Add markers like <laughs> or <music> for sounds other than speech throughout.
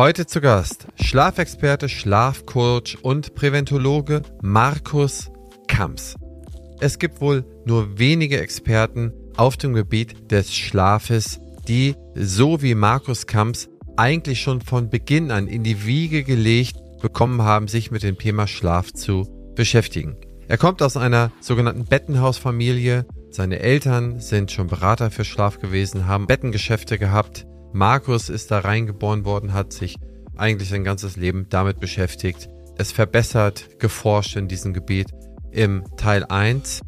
Heute zu Gast Schlafexperte, Schlafcoach und Präventologe Markus Kamps. Es gibt wohl nur wenige Experten auf dem Gebiet des Schlafes, die so wie Markus Kamps eigentlich schon von Beginn an in die Wiege gelegt bekommen haben, sich mit dem Thema Schlaf zu beschäftigen. Er kommt aus einer sogenannten Bettenhausfamilie. Seine Eltern sind schon Berater für Schlaf gewesen, haben Bettengeschäfte gehabt. Markus ist da reingeboren worden, hat sich eigentlich sein ganzes Leben damit beschäftigt. Es verbessert, geforscht in diesem Gebiet. Im Teil 1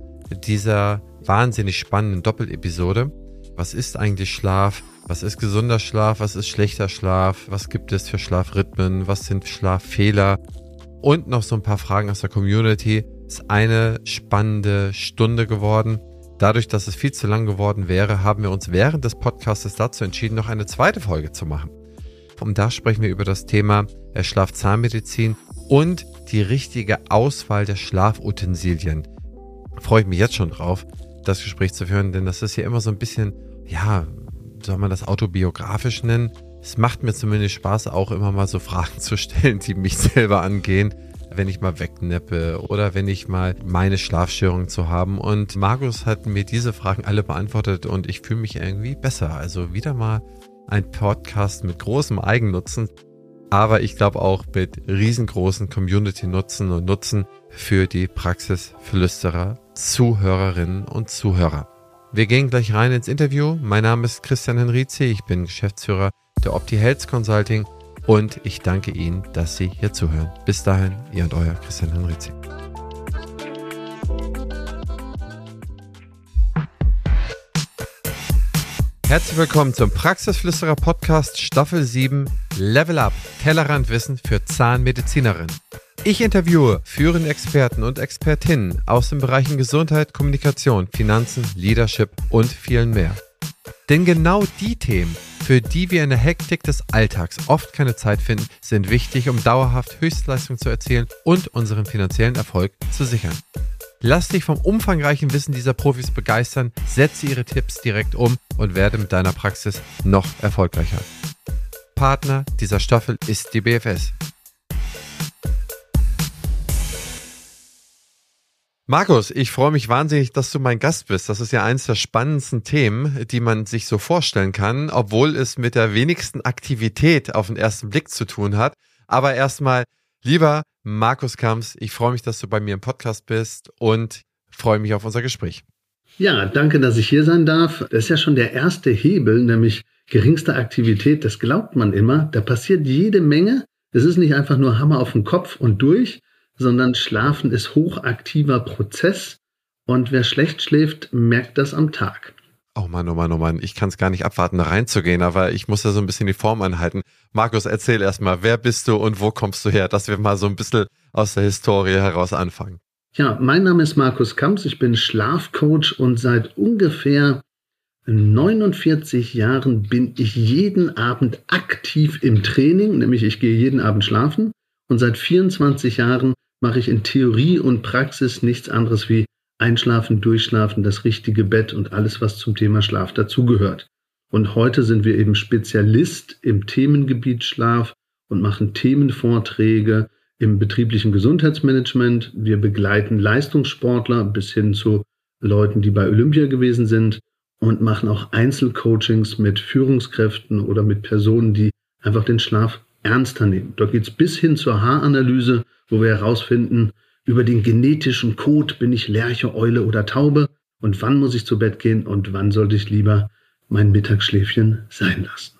dieser wahnsinnig spannenden Doppelepisode. Was ist eigentlich Schlaf? Was ist gesunder Schlaf? Was ist schlechter Schlaf? Was gibt es für Schlafrhythmen? Was sind Schlaffehler? Und noch so ein paar Fragen aus der Community ist eine spannende Stunde geworden. Dadurch, dass es viel zu lang geworden wäre, haben wir uns während des Podcasts dazu entschieden, noch eine zweite Folge zu machen. Und da sprechen wir über das Thema Schlafzahnmedizin und die richtige Auswahl der Schlafutensilien. Freue ich mich jetzt schon drauf, das Gespräch zu führen, denn das ist ja immer so ein bisschen, ja, soll man das autobiografisch nennen? Es macht mir zumindest Spaß, auch immer mal so Fragen zu stellen, die mich <laughs> selber angehen wenn ich mal wegneppe oder wenn ich mal meine Schlafstörungen zu haben. Und Markus hat mir diese Fragen alle beantwortet und ich fühle mich irgendwie besser. Also wieder mal ein Podcast mit großem Eigennutzen, aber ich glaube auch mit riesengroßen Community-Nutzen und Nutzen für die Praxisflüsterer, Zuhörerinnen und Zuhörer. Wir gehen gleich rein ins Interview. Mein Name ist Christian Henrizi, ich bin Geschäftsführer der Opti Health Consulting und ich danke Ihnen, dass Sie hier zuhören. Bis dahin, Ihr und Euer Christian Henrizi. Herzlich willkommen zum Praxisflüsterer Podcast Staffel 7 Level Up Tellerrandwissen für Zahnmedizinerinnen. Ich interviewe führende Experten und Expertinnen aus den Bereichen Gesundheit, Kommunikation, Finanzen, Leadership und vielen mehr. Denn genau die Themen, für die wir in der Hektik des Alltags oft keine Zeit finden, sind wichtig, um dauerhaft Höchstleistung zu erzielen und unseren finanziellen Erfolg zu sichern. Lass dich vom umfangreichen Wissen dieser Profis begeistern, setze ihre Tipps direkt um und werde mit deiner Praxis noch erfolgreicher. Partner dieser Staffel ist die BFS. Markus, ich freue mich wahnsinnig, dass du mein Gast bist. Das ist ja eines der spannendsten Themen, die man sich so vorstellen kann, obwohl es mit der wenigsten Aktivität auf den ersten Blick zu tun hat. Aber erstmal, lieber Markus Kamps, ich freue mich, dass du bei mir im Podcast bist und freue mich auf unser Gespräch. Ja, danke, dass ich hier sein darf. Das ist ja schon der erste Hebel, nämlich geringste Aktivität. Das glaubt man immer. Da passiert jede Menge. Es ist nicht einfach nur Hammer auf den Kopf und durch, sondern Schlafen ist hochaktiver Prozess und wer schlecht schläft, merkt das am Tag. Oh Mann, oh Mann, oh Mann, ich kann es gar nicht abwarten, da reinzugehen, aber ich muss da so ein bisschen die Form anhalten. Markus, erzähl erstmal, wer bist du und wo kommst du her, dass wir mal so ein bisschen aus der Historie heraus anfangen. Ja, mein Name ist Markus Kamps, ich bin Schlafcoach und seit ungefähr 49 Jahren bin ich jeden Abend aktiv im Training, nämlich ich gehe jeden Abend schlafen und seit 24 Jahren mache ich in Theorie und Praxis nichts anderes wie Einschlafen, Durchschlafen, das richtige Bett und alles, was zum Thema Schlaf dazugehört. Und heute sind wir eben Spezialist im Themengebiet Schlaf und machen Themenvorträge im betrieblichen Gesundheitsmanagement. Wir begleiten Leistungssportler bis hin zu Leuten, die bei Olympia gewesen sind und machen auch Einzelcoachings mit Führungskräften oder mit Personen, die einfach den Schlaf ernster nehmen. Dort geht es bis hin zur Haaranalyse wo wir herausfinden, über den genetischen Code bin ich Lerche, Eule oder Taube und wann muss ich zu Bett gehen und wann sollte ich lieber mein Mittagsschläfchen sein lassen.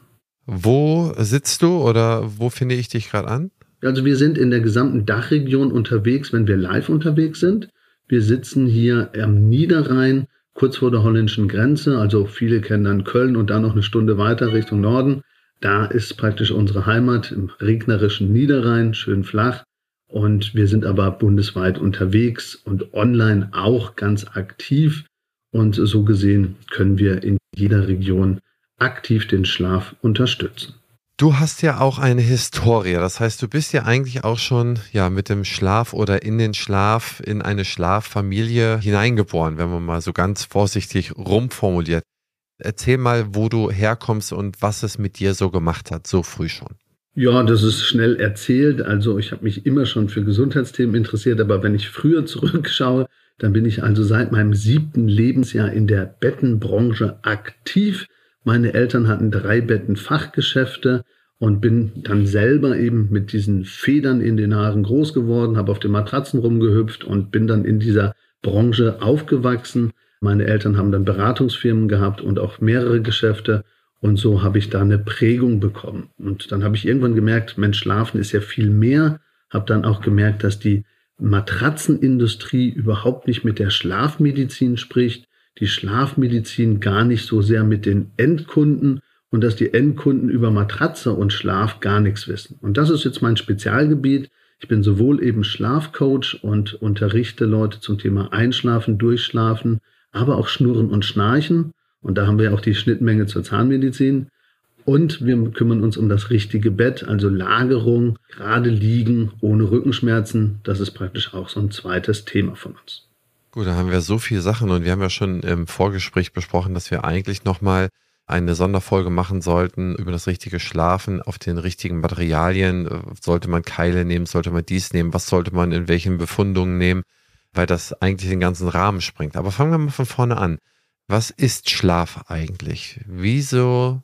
Wo sitzt du oder wo finde ich dich gerade an? Also wir sind in der gesamten Dachregion unterwegs, wenn wir live unterwegs sind. Wir sitzen hier am Niederrhein, kurz vor der holländischen Grenze. Also viele kennen dann Köln und dann noch eine Stunde weiter Richtung Norden. Da ist praktisch unsere Heimat im regnerischen Niederrhein, schön flach. Und wir sind aber bundesweit unterwegs und online auch ganz aktiv. Und so gesehen können wir in jeder Region aktiv den Schlaf unterstützen. Du hast ja auch eine Historie. Das heißt, du bist ja eigentlich auch schon ja mit dem Schlaf oder in den Schlaf in eine Schlaffamilie hineingeboren, wenn man mal so ganz vorsichtig rumformuliert. Erzähl mal, wo du herkommst und was es mit dir so gemacht hat, so früh schon. Ja, das ist schnell erzählt. Also ich habe mich immer schon für Gesundheitsthemen interessiert, aber wenn ich früher <laughs> zurückschaue, dann bin ich also seit meinem siebten Lebensjahr in der Bettenbranche aktiv. Meine Eltern hatten drei Bettenfachgeschäfte und bin dann selber eben mit diesen Federn in den Haaren groß geworden, habe auf den Matratzen rumgehüpft und bin dann in dieser Branche aufgewachsen. Meine Eltern haben dann Beratungsfirmen gehabt und auch mehrere Geschäfte und so habe ich da eine Prägung bekommen. Und dann habe ich irgendwann gemerkt, Mensch, Schlafen ist ja viel mehr. Habe dann auch gemerkt, dass die Matratzenindustrie überhaupt nicht mit der Schlafmedizin spricht, die Schlafmedizin gar nicht so sehr mit den Endkunden und dass die Endkunden über Matratze und Schlaf gar nichts wissen. Und das ist jetzt mein Spezialgebiet. Ich bin sowohl eben Schlafcoach und unterrichte Leute zum Thema Einschlafen, Durchschlafen, aber auch Schnurren und Schnarchen. Und da haben wir auch die Schnittmenge zur Zahnmedizin. Und wir kümmern uns um das richtige Bett, also Lagerung, gerade liegen, ohne Rückenschmerzen. Das ist praktisch auch so ein zweites Thema von uns. Gut, da haben wir so viele Sachen und wir haben ja schon im Vorgespräch besprochen, dass wir eigentlich nochmal eine Sonderfolge machen sollten über das richtige Schlafen auf den richtigen Materialien. Sollte man Keile nehmen, sollte man dies nehmen, was sollte man in welchen Befundungen nehmen, weil das eigentlich den ganzen Rahmen springt. Aber fangen wir mal von vorne an. Was ist Schlaf eigentlich? Wieso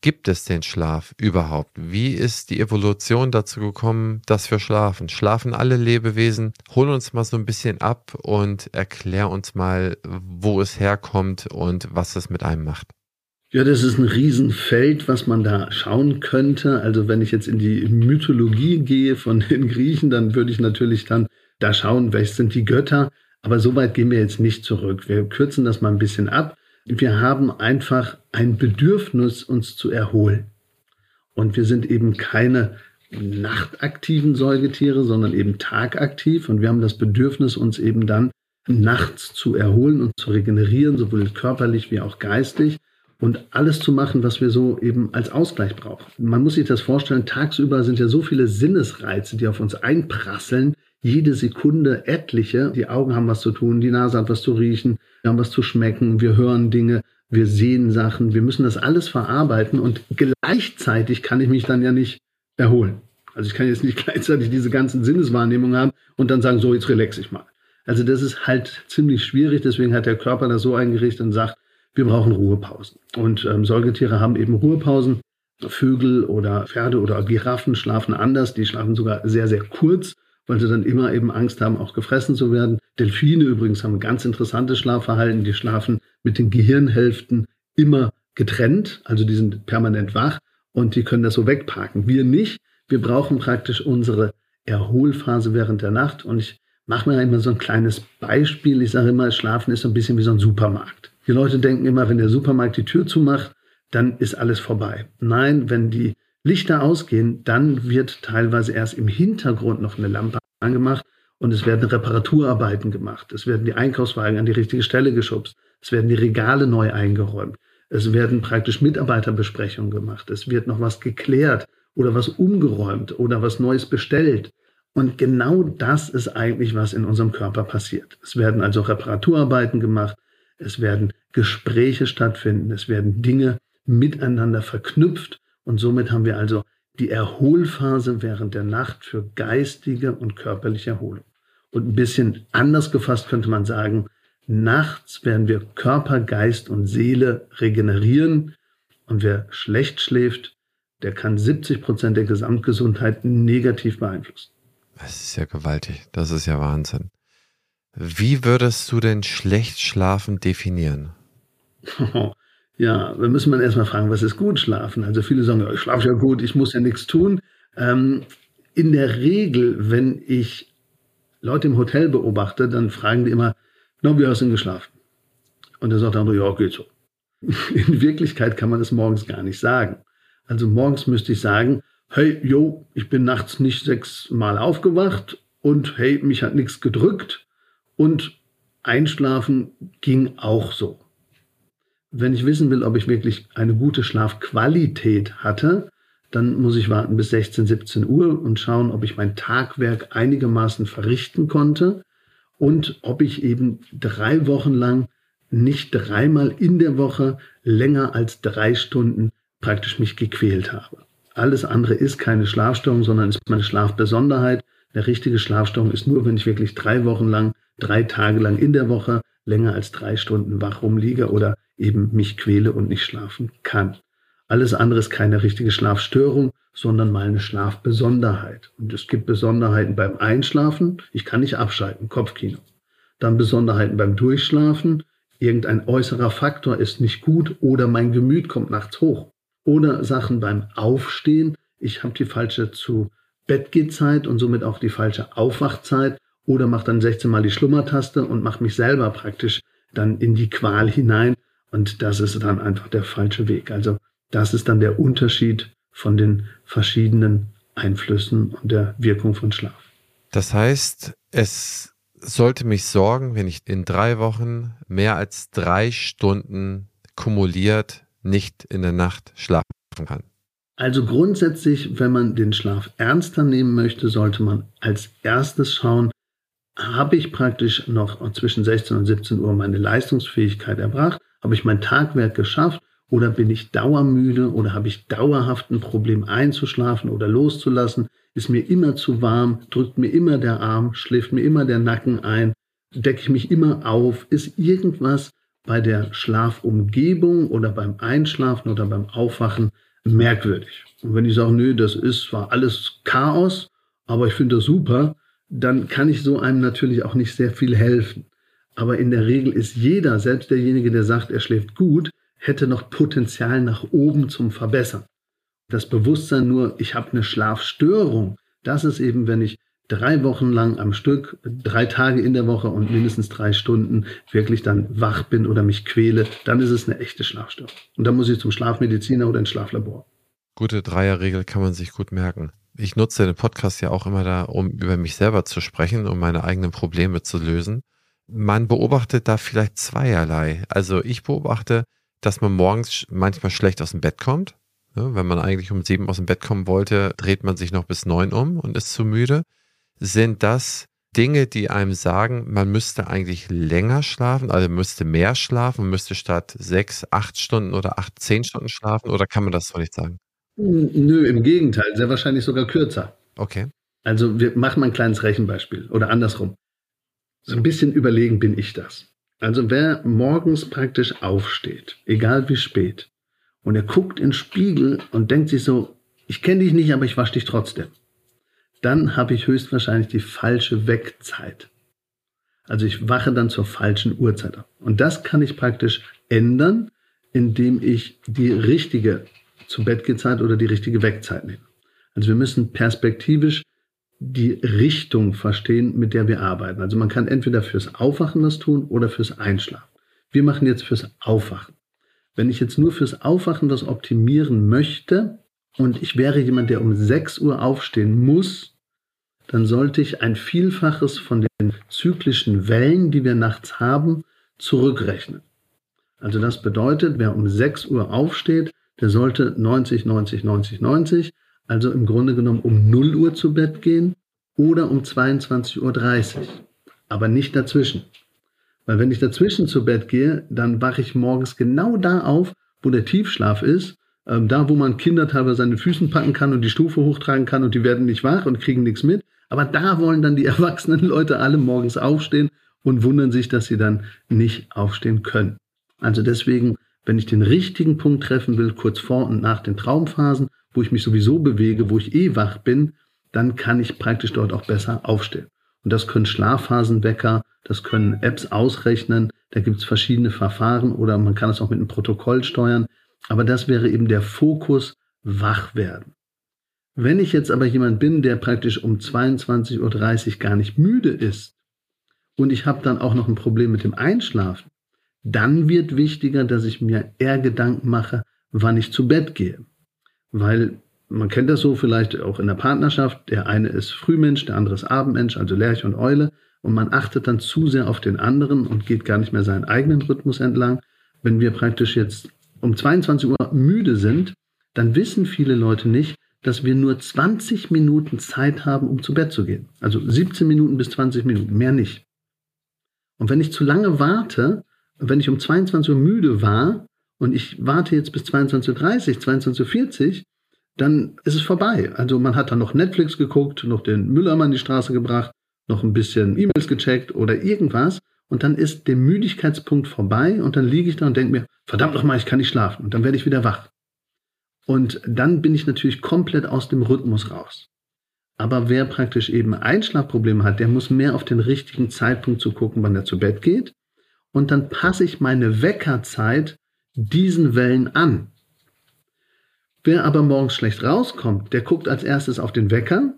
gibt es den Schlaf überhaupt? Wie ist die Evolution dazu gekommen, dass wir schlafen? Schlafen alle Lebewesen? Hol uns mal so ein bisschen ab und erklär uns mal, wo es herkommt und was es mit einem macht. Ja, das ist ein Riesenfeld, was man da schauen könnte. Also wenn ich jetzt in die Mythologie gehe von den Griechen, dann würde ich natürlich dann da schauen, welche sind die Götter. Aber so weit gehen wir jetzt nicht zurück. Wir kürzen das mal ein bisschen ab. Wir haben einfach ein Bedürfnis, uns zu erholen. Und wir sind eben keine nachtaktiven Säugetiere, sondern eben tagaktiv. Und wir haben das Bedürfnis, uns eben dann nachts zu erholen und zu regenerieren, sowohl körperlich wie auch geistig. Und alles zu machen, was wir so eben als Ausgleich brauchen. Man muss sich das vorstellen, tagsüber sind ja so viele Sinnesreize, die auf uns einprasseln, jede Sekunde etliche. Die Augen haben was zu tun, die Nase hat was zu riechen, wir haben was zu schmecken, wir hören Dinge, wir sehen Sachen, wir müssen das alles verarbeiten und gleichzeitig kann ich mich dann ja nicht erholen. Also ich kann jetzt nicht <laughs> gleichzeitig diese ganzen Sinneswahrnehmungen haben und dann sagen, so, jetzt relax ich mal. Also das ist halt ziemlich schwierig, deswegen hat der Körper das so eingerichtet und sagt, wir brauchen Ruhepausen. Und ähm, Säugetiere haben eben Ruhepausen. Vögel oder Pferde oder Giraffen schlafen anders, die schlafen sogar sehr, sehr kurz weil sie dann immer eben Angst haben, auch gefressen zu werden. Delfine übrigens haben ein ganz interessantes Schlafverhalten. Die schlafen mit den Gehirnhälften immer getrennt, also die sind permanent wach und die können das so wegparken. Wir nicht. Wir brauchen praktisch unsere Erholphase während der Nacht und ich mache mir immer so ein kleines Beispiel. Ich sage immer, Schlafen ist so ein bisschen wie so ein Supermarkt. Die Leute denken immer, wenn der Supermarkt die Tür zumacht, dann ist alles vorbei. Nein, wenn die Lichter ausgehen, dann wird teilweise erst im Hintergrund noch eine Lampe angemacht und es werden Reparaturarbeiten gemacht. Es werden die Einkaufswagen an die richtige Stelle geschubst. Es werden die Regale neu eingeräumt. Es werden praktisch Mitarbeiterbesprechungen gemacht. Es wird noch was geklärt oder was umgeräumt oder was Neues bestellt. Und genau das ist eigentlich, was in unserem Körper passiert. Es werden also Reparaturarbeiten gemacht. Es werden Gespräche stattfinden. Es werden Dinge miteinander verknüpft und somit haben wir also die Erholphase während der Nacht für geistige und körperliche Erholung. Und ein bisschen anders gefasst könnte man sagen, nachts werden wir Körper, Geist und Seele regenerieren. Und wer schlecht schläft, der kann 70 Prozent der Gesamtgesundheit negativ beeinflussen. Das ist ja gewaltig. Das ist ja Wahnsinn. Wie würdest du denn schlecht schlafen definieren? <laughs> Ja, da müssen wir erstmal fragen, was ist gut schlafen? Also viele sagen, ich schlafe ja gut, ich muss ja nichts tun. Ähm, in der Regel, wenn ich Leute im Hotel beobachte, dann fragen die immer, no, wie hast du denn geschlafen? Und der sagt der andere, ja, geht so. <laughs> In Wirklichkeit kann man das morgens gar nicht sagen. Also morgens müsste ich sagen, hey, yo, ich bin nachts nicht sechsmal aufgewacht und hey, mich hat nichts gedrückt und einschlafen ging auch so wenn ich wissen will, ob ich wirklich eine gute Schlafqualität hatte, dann muss ich warten bis 16, 17 Uhr und schauen, ob ich mein Tagwerk einigermaßen verrichten konnte und ob ich eben drei Wochen lang nicht dreimal in der Woche länger als drei Stunden praktisch mich gequält habe. Alles andere ist keine Schlafstörung, sondern ist meine Schlafbesonderheit. Eine richtige Schlafstörung ist nur, wenn ich wirklich drei Wochen lang, drei Tage lang in der Woche länger als drei Stunden wach rumliege oder eben mich quäle und nicht schlafen kann. Alles andere ist keine richtige Schlafstörung, sondern mal eine Schlafbesonderheit. Und es gibt Besonderheiten beim Einschlafen. Ich kann nicht abschalten, Kopfkino. Dann Besonderheiten beim Durchschlafen. Irgendein äußerer Faktor ist nicht gut oder mein Gemüt kommt nachts hoch. Oder Sachen beim Aufstehen. Ich habe die falsche zu Bettgehzeit und somit auch die falsche Aufwachzeit oder mache dann 16 Mal die Schlummertaste und mache mich selber praktisch dann in die Qual hinein. Und das ist dann einfach der falsche Weg. Also das ist dann der Unterschied von den verschiedenen Einflüssen und der Wirkung von Schlaf. Das heißt, es sollte mich sorgen, wenn ich in drei Wochen mehr als drei Stunden kumuliert nicht in der Nacht schlafen kann. Also grundsätzlich, wenn man den Schlaf ernster nehmen möchte, sollte man als erstes schauen, habe ich praktisch noch zwischen 16 und 17 Uhr meine Leistungsfähigkeit erbracht, habe ich mein Tagwerk geschafft oder bin ich dauermüde oder habe ich dauerhaft ein Problem einzuschlafen oder loszulassen, ist mir immer zu warm, drückt mir immer der Arm, schläft mir immer der Nacken ein, decke ich mich immer auf, ist irgendwas bei der Schlafumgebung oder beim Einschlafen oder beim Aufwachen merkwürdig. Und wenn ich sage, nö, das ist zwar alles Chaos, aber ich finde das super, dann kann ich so einem natürlich auch nicht sehr viel helfen. Aber in der Regel ist jeder, selbst derjenige, der sagt, er schläft gut, hätte noch Potenzial nach oben zum Verbessern. Das Bewusstsein nur, ich habe eine Schlafstörung, das ist eben, wenn ich drei Wochen lang am Stück, drei Tage in der Woche und mindestens drei Stunden wirklich dann wach bin oder mich quäle, dann ist es eine echte Schlafstörung. Und dann muss ich zum Schlafmediziner oder ins Schlaflabor. Gute Dreierregel kann man sich gut merken. Ich nutze den Podcast ja auch immer da, um über mich selber zu sprechen, um meine eigenen Probleme zu lösen. Man beobachtet da vielleicht zweierlei. Also ich beobachte, dass man morgens manchmal schlecht aus dem Bett kommt. Wenn man eigentlich um sieben aus dem Bett kommen wollte, dreht man sich noch bis neun um und ist zu müde. Sind das Dinge, die einem sagen, man müsste eigentlich länger schlafen, also müsste mehr schlafen, müsste statt sechs, acht Stunden oder acht, zehn Stunden schlafen oder kann man das so nicht sagen? Nö, im Gegenteil, sehr wahrscheinlich sogar kürzer. Okay. Also wir machen mal ein kleines Rechenbeispiel oder andersrum. So ein bisschen überlegen bin ich das. Also wer morgens praktisch aufsteht, egal wie spät, und er guckt in den Spiegel und denkt sich so, ich kenne dich nicht, aber ich wasche dich trotzdem, dann habe ich höchstwahrscheinlich die falsche Wegzeit. Also ich wache dann zur falschen Uhrzeit ab. Und das kann ich praktisch ändern, indem ich die richtige zu Bettgehzeit oder die richtige Wegzeit nehme. Also wir müssen perspektivisch die Richtung verstehen, mit der wir arbeiten. Also man kann entweder fürs Aufwachen was tun oder fürs Einschlafen. Wir machen jetzt fürs Aufwachen. Wenn ich jetzt nur fürs Aufwachen was optimieren möchte und ich wäre jemand, der um 6 Uhr aufstehen muss, dann sollte ich ein Vielfaches von den zyklischen Wellen, die wir nachts haben, zurückrechnen. Also das bedeutet, wer um 6 Uhr aufsteht, der sollte 90, 90, 90, 90 also im Grunde genommen um 0 Uhr zu Bett gehen oder um 22.30 Uhr, aber nicht dazwischen. Weil wenn ich dazwischen zu Bett gehe, dann wache ich morgens genau da auf, wo der Tiefschlaf ist, ähm, da wo man Kinder teilweise seine Füßen packen kann und die Stufe hochtragen kann und die werden nicht wach und kriegen nichts mit. Aber da wollen dann die <laughs> erwachsenen Leute alle morgens aufstehen und wundern sich, dass sie dann nicht aufstehen können. Also deswegen, wenn ich den richtigen Punkt treffen will, kurz vor und nach den Traumphasen wo ich mich sowieso bewege, wo ich eh wach bin, dann kann ich praktisch dort auch besser aufstehen. Und das können Schlafphasenwecker, das können Apps ausrechnen, da gibt es verschiedene Verfahren oder man kann es auch mit einem Protokoll steuern. Aber das wäre eben der Fokus, wach werden. Wenn ich jetzt aber jemand bin, der praktisch um 22.30 Uhr gar nicht müde ist und ich habe dann auch noch ein Problem mit dem Einschlafen, dann wird wichtiger, dass ich mir eher Gedanken mache, wann ich zu Bett gehe weil man kennt das so vielleicht auch in der Partnerschaft, der eine ist Frühmensch, der andere ist Abendmensch, also Lerch und Eule, und man achtet dann zu sehr auf den anderen und geht gar nicht mehr seinen eigenen Rhythmus entlang. Wenn wir praktisch jetzt um 22 Uhr müde sind, dann wissen viele Leute nicht, dass wir nur 20 Minuten Zeit haben, um zu Bett zu gehen. Also 17 Minuten bis 20 Minuten, mehr nicht. Und wenn ich zu lange warte, wenn ich um 22 Uhr müde war, und ich warte jetzt bis 22.30 Uhr, 22.40 Uhr, dann ist es vorbei. Also man hat dann noch Netflix geguckt, noch den Müllermann die Straße gebracht, noch ein bisschen E-Mails gecheckt oder irgendwas und dann ist der Müdigkeitspunkt vorbei und dann liege ich da und denke mir, verdammt nochmal, ich kann nicht schlafen und dann werde ich wieder wach. Und dann bin ich natürlich komplett aus dem Rhythmus raus. Aber wer praktisch eben Einschlafprobleme hat, der muss mehr auf den richtigen Zeitpunkt zu gucken, wann er zu Bett geht. Und dann passe ich meine Weckerzeit diesen Wellen an. Wer aber morgens schlecht rauskommt, der guckt als erstes auf den Wecker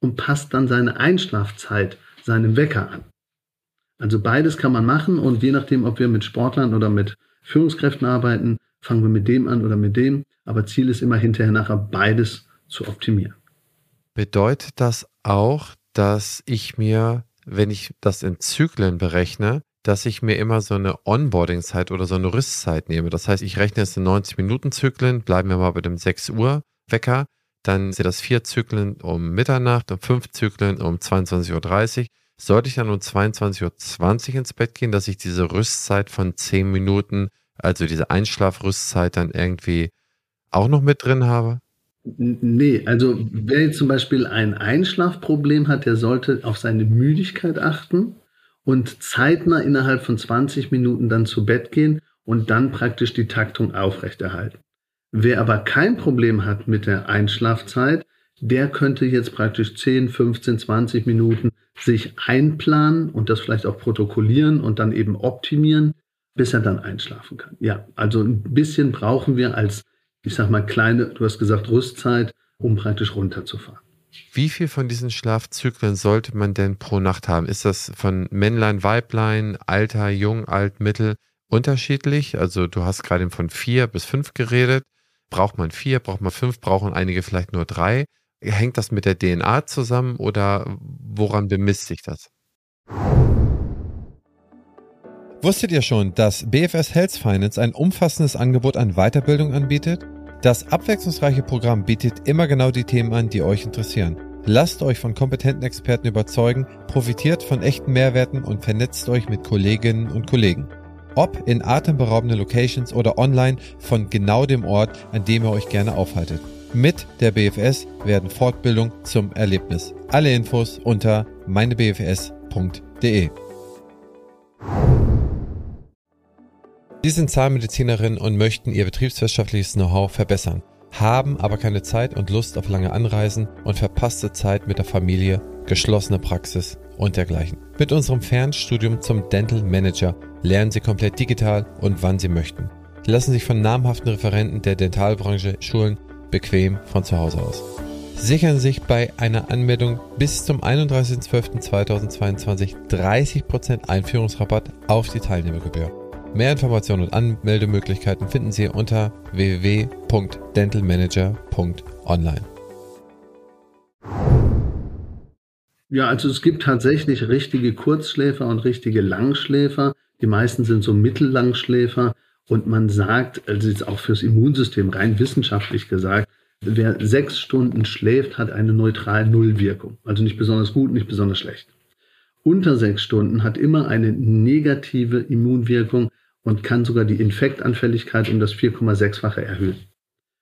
und passt dann seine Einschlafzeit seinem Wecker an. Also beides kann man machen und je nachdem, ob wir mit Sportlern oder mit Führungskräften arbeiten, fangen wir mit dem an oder mit dem. Aber Ziel ist immer hinterher nachher beides zu optimieren. Bedeutet das auch, dass ich mir, wenn ich das in Zyklen berechne, dass ich mir immer so eine Onboarding-Zeit oder so eine Rüstzeit nehme. Das heißt, ich rechne es in 90-Minuten-Zyklen, bleiben wir mal bei dem 6 Uhr Wecker, dann sind das vier Zyklen um Mitternacht und fünf Zyklen um 22.30 Uhr. Sollte ich dann um 22.20 Uhr ins Bett gehen, dass ich diese Rüstzeit von 10 Minuten, also diese Einschlafrüstzeit dann irgendwie auch noch mit drin habe? Nee, also wer jetzt zum Beispiel ein Einschlafproblem hat, der sollte auf seine Müdigkeit achten und zeitnah innerhalb von 20 Minuten dann zu Bett gehen und dann praktisch die Taktung aufrechterhalten. Wer aber kein Problem hat mit der Einschlafzeit, der könnte jetzt praktisch 10, 15, 20 Minuten sich einplanen und das vielleicht auch protokollieren und dann eben optimieren, bis er dann einschlafen kann. Ja, also ein bisschen brauchen wir als, ich sag mal, kleine, du hast gesagt, Rüstzeit, um praktisch runterzufahren. Wie viel von diesen Schlafzyklen sollte man denn pro Nacht haben? Ist das von Männlein, Weiblein, Alter, Jung, Alt, Mittel unterschiedlich? Also du hast gerade von vier bis fünf geredet. Braucht man vier, braucht man fünf, brauchen einige vielleicht nur drei? Hängt das mit der DNA zusammen oder woran bemisst sich das? Wusstet ihr schon, dass BFS Health Finance ein umfassendes Angebot an Weiterbildung anbietet? Das abwechslungsreiche Programm bietet immer genau die Themen an, die euch interessieren. Lasst euch von kompetenten Experten überzeugen, profitiert von echten Mehrwerten und vernetzt euch mit Kolleginnen und Kollegen. Ob in atemberaubenden Locations oder online von genau dem Ort, an dem ihr euch gerne aufhaltet. Mit der BFS werden Fortbildung zum Erlebnis. Alle Infos unter meinebfs.de. Sie sind Zahnmedizinerin und möchten ihr betriebswirtschaftliches Know-how verbessern, haben aber keine Zeit und Lust auf lange Anreisen und verpasste Zeit mit der Familie, geschlossene Praxis und dergleichen. Mit unserem Fernstudium zum Dental Manager lernen Sie komplett digital und wann Sie möchten. Lassen sich von namhaften Referenten der Dentalbranche schulen, bequem von zu Hause aus. Sichern sich bei einer Anmeldung bis zum 31.12.2022 30% Einführungsrabatt auf die Teilnehmergebühr. Mehr Informationen und Anmeldemöglichkeiten finden Sie unter www.dentalmanager.online. Ja, also es gibt tatsächlich richtige Kurzschläfer und richtige Langschläfer. Die meisten sind so Mittellangschläfer. Und man sagt, also jetzt auch fürs Immunsystem rein wissenschaftlich gesagt, wer sechs Stunden schläft, hat eine neutral Nullwirkung. Also nicht besonders gut, nicht besonders schlecht. Unter sechs Stunden hat immer eine negative Immunwirkung, und kann sogar die Infektanfälligkeit um das 4,6-fache erhöhen.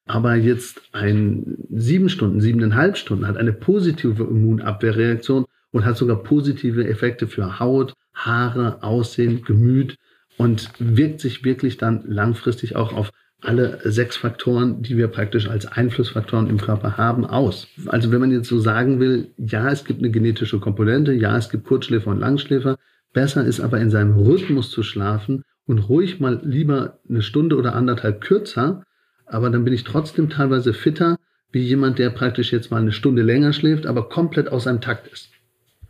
Aber jetzt ein sieben Stunden, siebeneinhalb Stunden hat eine positive Immunabwehrreaktion und hat sogar positive Effekte für Haut, Haare, Aussehen, Gemüt und wirkt sich wirklich dann langfristig auch auf alle sechs Faktoren, die wir praktisch als Einflussfaktoren im Körper haben, aus. Also wenn man jetzt so sagen will, ja, es gibt eine genetische Komponente, ja, es gibt Kurzschläfer und Langschläfer, besser ist aber in seinem Rhythmus zu schlafen und ruhig mal lieber eine Stunde oder anderthalb kürzer, aber dann bin ich trotzdem teilweise fitter wie jemand, der praktisch jetzt mal eine Stunde länger schläft, aber komplett aus seinem Takt ist.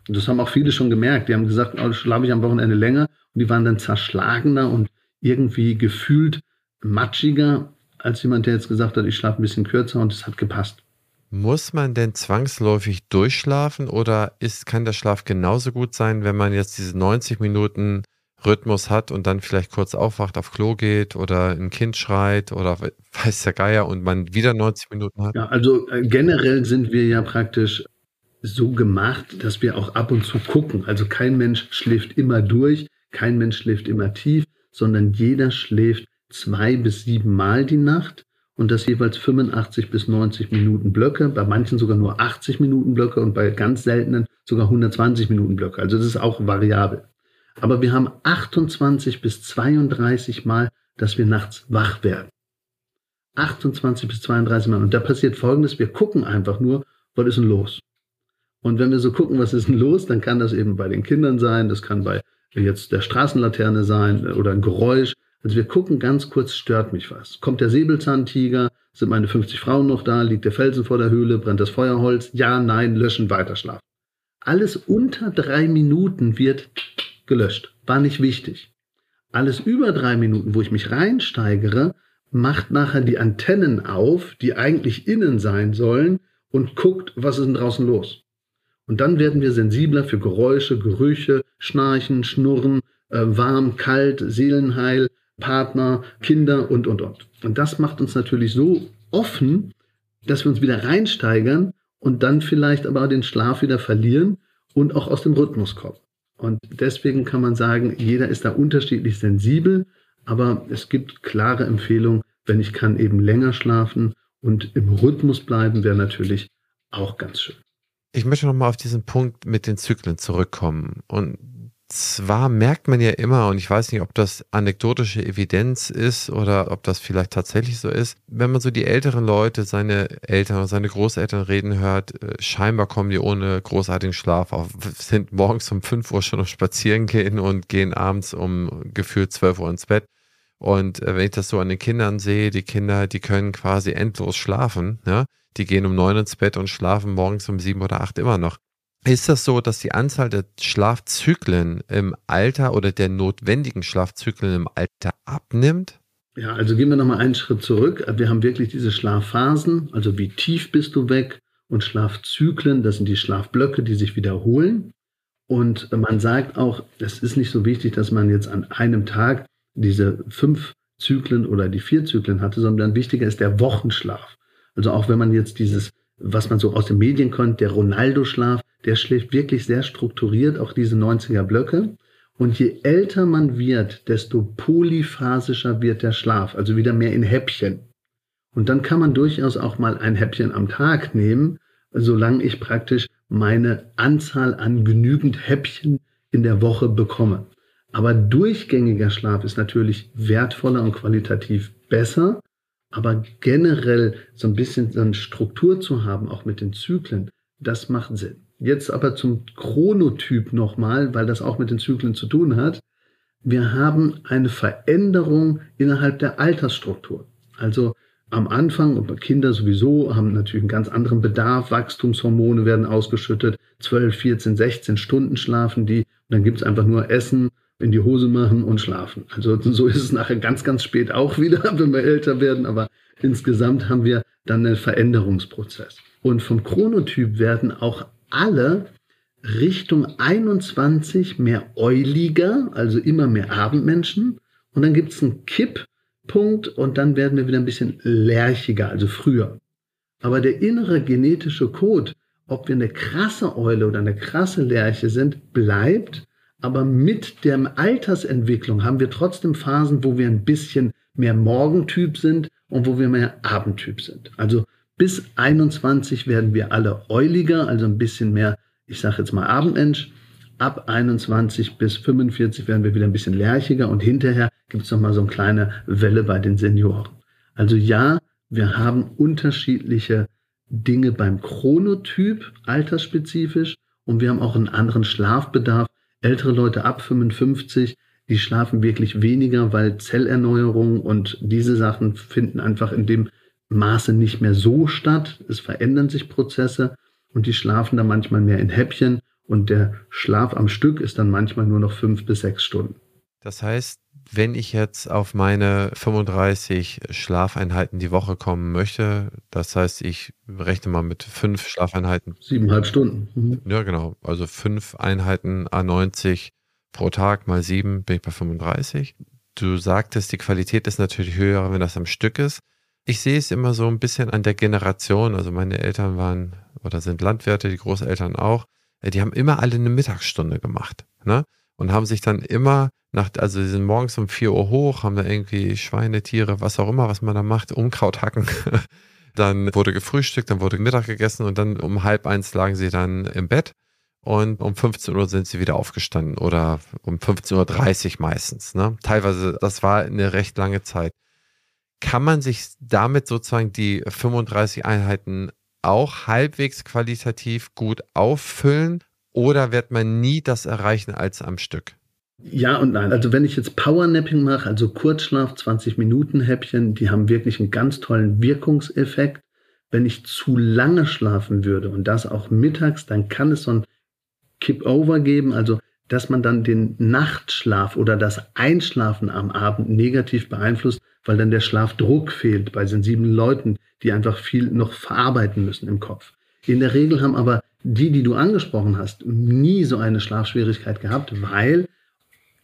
Und das haben auch viele schon gemerkt. Die haben gesagt, oh, schlafe ich am Wochenende länger und die waren dann zerschlagener und irgendwie gefühlt matschiger als jemand, der jetzt gesagt hat, ich schlafe ein bisschen kürzer und es hat gepasst. Muss man denn zwangsläufig durchschlafen oder ist, kann der Schlaf genauso gut sein, wenn man jetzt diese 90 Minuten Rhythmus hat und dann vielleicht kurz aufwacht, auf Klo geht oder ein Kind schreit oder <laughs> weiß der Geier und man wieder 90 Minuten hat? Ja, also äh, generell sind wir ja praktisch so gemacht, dass wir auch ab und zu gucken. Also kein Mensch schläft immer durch, kein Mensch schläft immer tief, sondern jeder schläft zwei bis sieben Mal die Nacht und das jeweils 85 bis 90 Minuten Blöcke, bei manchen sogar nur 80 Minuten Blöcke und bei ganz seltenen sogar 120 Minuten Blöcke. Also das ist auch variabel. Aber wir haben 28 bis 32 Mal, dass wir nachts wach werden. 28 bis 32 Mal. Und da passiert Folgendes, wir gucken einfach nur, was ist denn los? Und wenn wir so gucken, was ist denn los, dann kann das eben bei den Kindern sein, das kann bei jetzt der Straßenlaterne sein oder ein Geräusch. Also wir gucken ganz kurz, stört mich was. Kommt der Säbelzahntiger? Sind meine 50 Frauen noch da? Liegt der Felsen vor der Höhle? Brennt das Feuerholz? Ja, nein, löschen, weiterschlafen. Alles unter drei Minuten wird gelöscht. War nicht wichtig. Alles über drei Minuten, wo ich mich reinsteigere, macht nachher die Antennen auf, die eigentlich innen sein sollen, und guckt, was ist denn draußen los. Und dann werden wir sensibler für Geräusche, Gerüche, Schnarchen, Schnurren, äh, warm, kalt, Seelenheil, Partner, Kinder und, und, und. Und das macht uns natürlich so offen, dass wir uns wieder reinsteigern und dann vielleicht aber den Schlaf wieder verlieren und auch aus dem Rhythmus kommen. Und deswegen kann man sagen, jeder ist da unterschiedlich sensibel, aber es gibt klare Empfehlungen, wenn ich kann, eben länger schlafen und im Rhythmus bleiben, wäre natürlich auch ganz schön. Ich möchte nochmal auf diesen Punkt mit den Zyklen zurückkommen. Und zwar merkt man ja immer, und ich weiß nicht, ob das anekdotische Evidenz ist oder ob das vielleicht tatsächlich so ist, wenn man so die älteren Leute, seine Eltern oder seine Großeltern reden hört, äh, scheinbar kommen die ohne großartigen Schlaf auf, sind morgens um 5 Uhr schon noch spazieren gehen und gehen abends um gefühlt 12 Uhr ins Bett. Und äh, wenn ich das so an den Kindern sehe, die Kinder, die können quasi endlos schlafen, ja. Die gehen um neun ins Bett und schlafen morgens um sieben oder acht immer noch. Ist das so, dass die Anzahl der Schlafzyklen im Alter oder der notwendigen Schlafzyklen im Alter abnimmt? Ja, also gehen wir nochmal einen Schritt zurück. Wir haben wirklich diese Schlafphasen, also wie tief bist du weg und Schlafzyklen, das sind die Schlafblöcke, die sich wiederholen. Und man sagt auch, es ist nicht so wichtig, dass man jetzt an einem Tag diese fünf Zyklen oder die vier Zyklen hatte, sondern wichtiger ist der Wochenschlaf. Also auch wenn man jetzt dieses, was man so aus den Medien kennt, der Ronaldo-Schlaf, der schläft wirklich sehr strukturiert, auch diese 90er Blöcke. Und je älter man wird, desto polyphasischer wird der Schlaf, also wieder mehr in Häppchen. Und dann kann man durchaus auch mal ein Häppchen am Tag nehmen, solange ich praktisch meine Anzahl an genügend Häppchen in der Woche bekomme. Aber durchgängiger Schlaf ist natürlich wertvoller und qualitativ besser. Aber generell so ein bisschen so eine Struktur zu haben, auch mit den Zyklen, das macht Sinn. Jetzt aber zum Chronotyp nochmal, weil das auch mit den Zyklen zu tun hat. Wir haben eine Veränderung innerhalb der Altersstruktur. Also am Anfang, und Kinder sowieso haben natürlich einen ganz anderen Bedarf, Wachstumshormone werden ausgeschüttet, 12, 14, 16 Stunden schlafen die, und dann gibt's einfach nur Essen, in die Hose machen und schlafen. Also so ist es nachher ganz, ganz spät auch wieder, <laughs> wenn wir älter werden, aber insgesamt haben wir dann einen Veränderungsprozess. Und vom Chronotyp werden auch alle Richtung 21 mehr Euliger, also immer mehr Abendmenschen. Und dann gibt es einen Kipppunkt und dann werden wir wieder ein bisschen lerchiger, also früher. Aber der innere genetische Code, ob wir eine krasse Eule oder eine krasse Lerche sind, bleibt. Aber mit der Altersentwicklung haben wir trotzdem Phasen, wo wir ein bisschen mehr Morgentyp sind und wo wir mehr Abendtyp sind. Also bis 21 werden wir alle euliger, also ein bisschen mehr, ich sage jetzt mal Abendmensch. Ab 21 bis 45 werden wir wieder ein bisschen lerchiger und hinterher gibt es nochmal so eine kleine Welle bei den Senioren. Also ja, wir haben unterschiedliche Dinge beim Chronotyp, altersspezifisch, und wir haben auch einen anderen Schlafbedarf. Ältere Leute ab 55, die schlafen wirklich weniger, weil Zellerneuerung und diese Sachen finden einfach in dem Maße nicht mehr so statt. Es verändern sich Prozesse und die schlafen dann manchmal mehr in Häppchen und der Schlaf am Stück ist dann manchmal nur noch fünf bis sechs Stunden. Das heißt, wenn ich jetzt auf meine 35 Schlafeinheiten die Woche kommen möchte, das heißt, ich rechne mal mit fünf Schlafeinheiten. Siebeneinhalb Stunden. Mhm. Ja, genau. Also fünf Einheiten A90 pro Tag mal sieben bin ich bei 35. Du sagtest, die Qualität ist natürlich höher, wenn das am Stück ist ich sehe es immer so ein bisschen an der Generation. Also meine Eltern waren oder sind Landwirte, die Großeltern auch. Äh, die haben immer alle eine Mittagsstunde gemacht. Ne? Und haben sich dann immer nach, also sie sind morgens um 4 Uhr hoch, haben da irgendwie Schweine, Tiere, was auch immer, was man da macht, Unkraut hacken. <laughs> dann wurde gefrühstückt, dann wurde Mittag gegessen und dann um halb eins lagen sie dann im Bett und um 15 Uhr sind sie wieder aufgestanden oder um 15.30 Uhr meistens. Ne? Teilweise, das war eine recht lange Zeit. Kann man sich damit sozusagen die 35 Einheiten auch halbwegs qualitativ gut auffüllen oder wird man nie das erreichen als am Stück? Ja und nein. Also wenn ich jetzt Powernapping mache, also Kurzschlaf, 20 Minuten Häppchen, die haben wirklich einen ganz tollen Wirkungseffekt. Wenn ich zu lange schlafen würde und das auch mittags, dann kann es so ein Kip-Over geben, also dass man dann den Nachtschlaf oder das Einschlafen am Abend negativ beeinflusst, weil dann der Schlafdruck fehlt bei sensiblen Leuten, die einfach viel noch verarbeiten müssen im Kopf. In der Regel haben aber die, die du angesprochen hast, nie so eine Schlafschwierigkeit gehabt, weil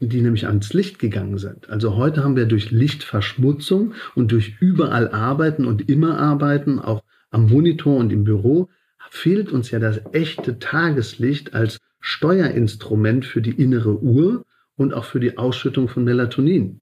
die nämlich ans Licht gegangen sind. Also heute haben wir durch Lichtverschmutzung und durch überall Arbeiten und immer Arbeiten, auch am Monitor und im Büro, fehlt uns ja das echte Tageslicht als Steuerinstrument für die innere Uhr und auch für die Ausschüttung von Melatonin.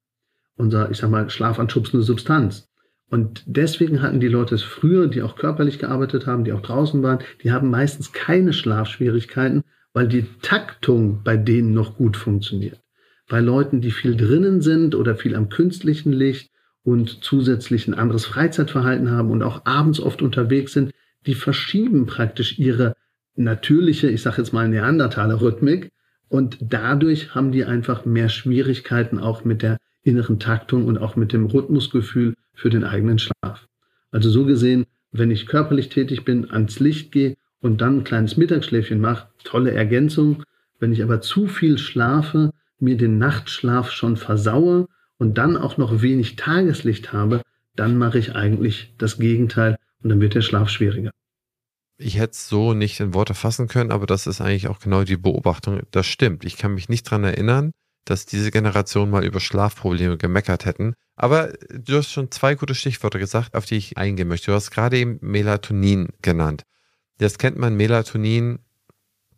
Unser, ich sag mal, schlafanschubsende Substanz. Und deswegen hatten die Leute es früher, die auch körperlich gearbeitet haben, die auch draußen waren, die haben meistens keine Schlafschwierigkeiten, weil die Taktung bei denen noch gut funktioniert bei Leuten, die viel drinnen sind oder viel am künstlichen Licht und zusätzlich ein anderes Freizeitverhalten haben und auch abends oft unterwegs sind, die verschieben praktisch ihre natürliche, ich sage jetzt mal Neandertaler Rhythmik und dadurch haben die einfach mehr Schwierigkeiten auch mit der inneren Taktung und auch mit dem Rhythmusgefühl für den eigenen Schlaf. Also so gesehen, wenn ich körperlich tätig bin, ans Licht gehe und dann ein kleines Mittagsschläfchen mache, tolle Ergänzung. Wenn ich aber zu viel schlafe, mir den Nachtschlaf schon versaue und dann auch noch wenig Tageslicht habe, dann mache ich eigentlich das Gegenteil und dann wird der Schlaf schwieriger. Ich hätte es so nicht in Worte fassen können, aber das ist eigentlich auch genau die Beobachtung. Das stimmt. Ich kann mich nicht dran erinnern, dass diese Generation mal über Schlafprobleme gemeckert hätten. Aber du hast schon zwei gute Stichworte gesagt, auf die ich eingehen möchte. Du hast gerade eben Melatonin genannt. Jetzt kennt man Melatonin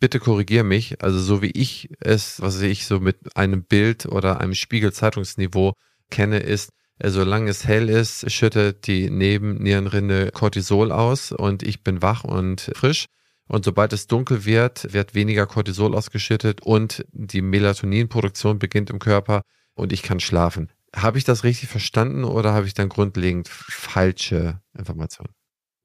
bitte korrigier mich, also so wie ich es, was ich so mit einem Bild oder einem Spiegel-Zeitungsniveau kenne, ist, äh, solange es hell ist, schüttet die Nebennierenrinde Cortisol aus und ich bin wach und frisch. Und sobald es dunkel wird, wird weniger Cortisol ausgeschüttet und die Melatoninproduktion beginnt im Körper und ich kann schlafen. Habe ich das richtig verstanden oder habe ich dann grundlegend falsche Informationen?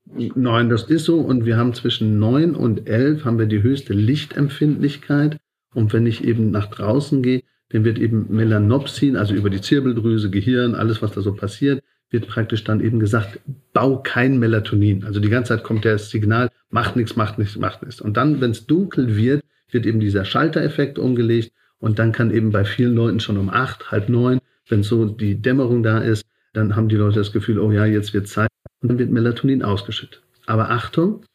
Nein, das ist so. Und wir haben zwischen 9 und 11 haben wir die höchste Lichtempfindlichkeit. Und wenn ich eben nach draußen gehe, dann wird eben Melanopsin, also über die Zirbeldrüse, Gehirn, alles, was da so passiert, wird praktisch dann eben gesagt, bau kein Melatonin. Also die ganze Zeit kommt das Signal, macht nichts, macht nichts, macht nichts. Und dann, wenn es dunkel wird, wird eben dieser Schaltereffekt umgelegt. Und dann kann eben bei vielen Leuten schon um acht, halb neun, wenn so die Dämmerung da ist, dann haben die Leute das Gefühl, oh ja, jetzt wird Zeit und dann wird Melatonin ausgeschüttet. Aber Achtung,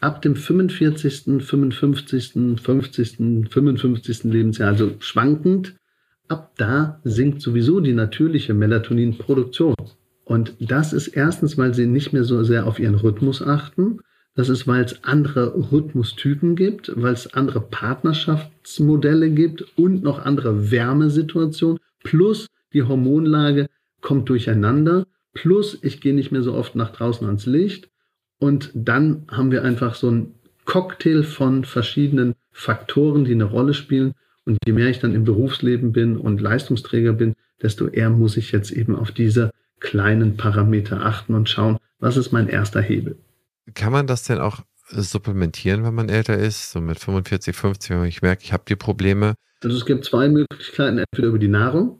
ab dem 45., 55., 50., 55. Lebensjahr, also schwankend, ab da sinkt sowieso die natürliche Melatoninproduktion. Und das ist erstens, weil sie nicht mehr so sehr auf ihren Rhythmus achten. Das ist, weil es andere Rhythmustypen gibt, weil es andere Partnerschaftsmodelle gibt und noch andere Wärmesituationen. Plus die Hormonlage kommt durcheinander. Plus, ich gehe nicht mehr so oft nach draußen ans Licht. Und dann haben wir einfach so einen Cocktail von verschiedenen Faktoren, die eine Rolle spielen. Und je mehr ich dann im Berufsleben bin und Leistungsträger bin, desto eher muss ich jetzt eben auf diese kleinen Parameter achten und schauen, was ist mein erster Hebel. Kann man das denn auch supplementieren, wenn man älter ist, so mit 45, 50, wenn ich merke, ich habe die Probleme? Also es gibt zwei Möglichkeiten, entweder über die Nahrung,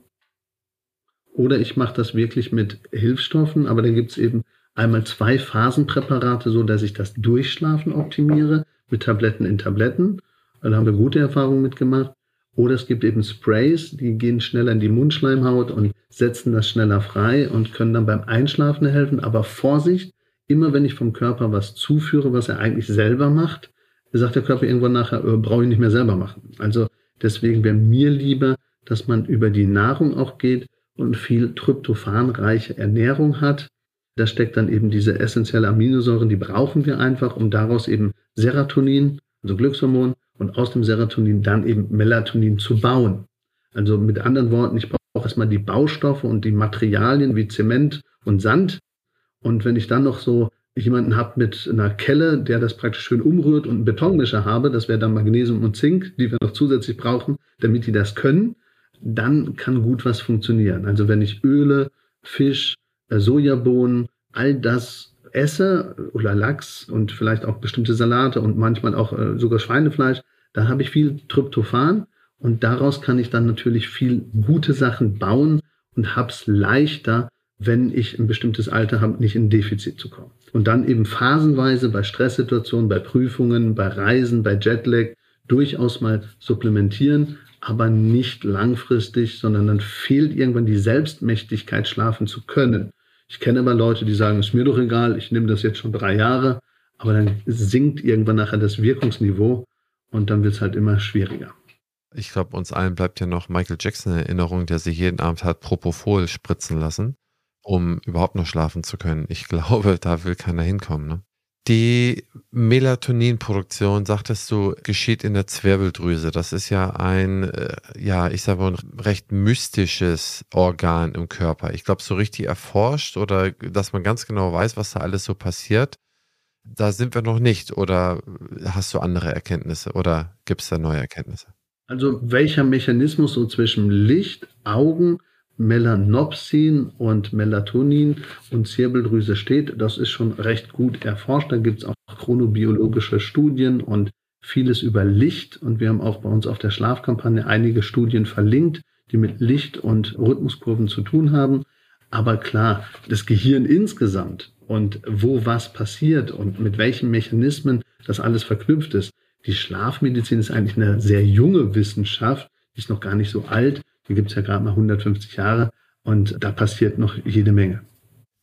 oder ich mache das wirklich mit Hilfsstoffen, aber da gibt es eben einmal zwei Phasenpräparate, so dass ich das Durchschlafen optimiere mit Tabletten in Tabletten. Da haben wir gute Erfahrungen mitgemacht. Oder es gibt eben Sprays, die gehen schneller in die Mundschleimhaut und setzen das schneller frei und können dann beim Einschlafen helfen. Aber Vorsicht, immer wenn ich vom Körper was zuführe, was er eigentlich selber macht, sagt der Körper irgendwann nachher, äh, brauche ich nicht mehr selber machen. Also deswegen wäre mir lieber, dass man über die Nahrung auch geht und viel tryptophanreiche Ernährung hat. Da steckt dann eben diese essentielle Aminosäuren, die brauchen wir einfach, um daraus eben Serotonin, also Glückshormon, und aus dem Serotonin dann eben Melatonin zu bauen. Also mit anderen Worten, ich brauche erstmal die Baustoffe und die Materialien wie Zement und Sand. Und wenn ich dann noch so jemanden habe mit einer Kelle, der das praktisch schön umrührt und einen Betonmischer habe, das wäre dann Magnesium und Zink, die wir noch zusätzlich brauchen, damit die das können, dann kann gut was funktionieren. Also wenn ich Öle, Fisch, äh, Sojabohnen, all das esse oder Lachs und vielleicht auch bestimmte Salate und manchmal auch äh, sogar Schweinefleisch, da habe ich viel Tryptophan und daraus kann ich dann natürlich viel gute Sachen bauen und habe es leichter, wenn ich ein bestimmtes Alter habe, nicht in Defizit zu kommen. Und dann eben phasenweise bei Stresssituationen, bei Prüfungen, bei Reisen, bei Jetlag durchaus mal supplementieren, aber nicht langfristig, sondern dann fehlt irgendwann die Selbstmächtigkeit, schlafen zu können. Ich kenne aber Leute, die sagen, ist mir doch egal, ich nehme das jetzt schon drei Jahre, aber dann sinkt irgendwann nachher das Wirkungsniveau und dann wird es halt immer schwieriger. Ich glaube, uns allen bleibt ja noch Michael Jackson in Erinnerung, der sich jeden Abend hat Propofol spritzen lassen, um überhaupt noch schlafen zu können. Ich <laughs> glaube, da will keiner hinkommen. Ne? Die Melatoninproduktion, sagtest du, geschieht in der Zwirbeldrüse. Das ist ja ein, äh, ja, ich sage mal, ein recht mystisches Organ im Körper. Ich glaube, so richtig erforscht oder dass man ganz genau weiß, was da alles so passiert, da sind wir noch nicht. Oder hast du andere Erkenntnisse oder gibt es da neue Erkenntnisse? Also welcher Mechanismus so zwischen Licht, Augen, Melanopsin und Melatonin und Zirbeldrüse steht, das ist schon recht gut erforscht. Da gibt es auch chronobiologische Studien und vieles über Licht. Und wir haben auch bei uns auf der Schlafkampagne einige Studien verlinkt, die mit Licht und Rhythmuskurven zu tun haben. Aber klar, das Gehirn insgesamt und wo was passiert und mit welchen Mechanismen das alles verknüpft ist. Die Schlafmedizin ist eigentlich eine sehr junge Wissenschaft, die ist noch gar nicht so alt die gibt es ja gerade mal 150 Jahre und da passiert noch jede Menge.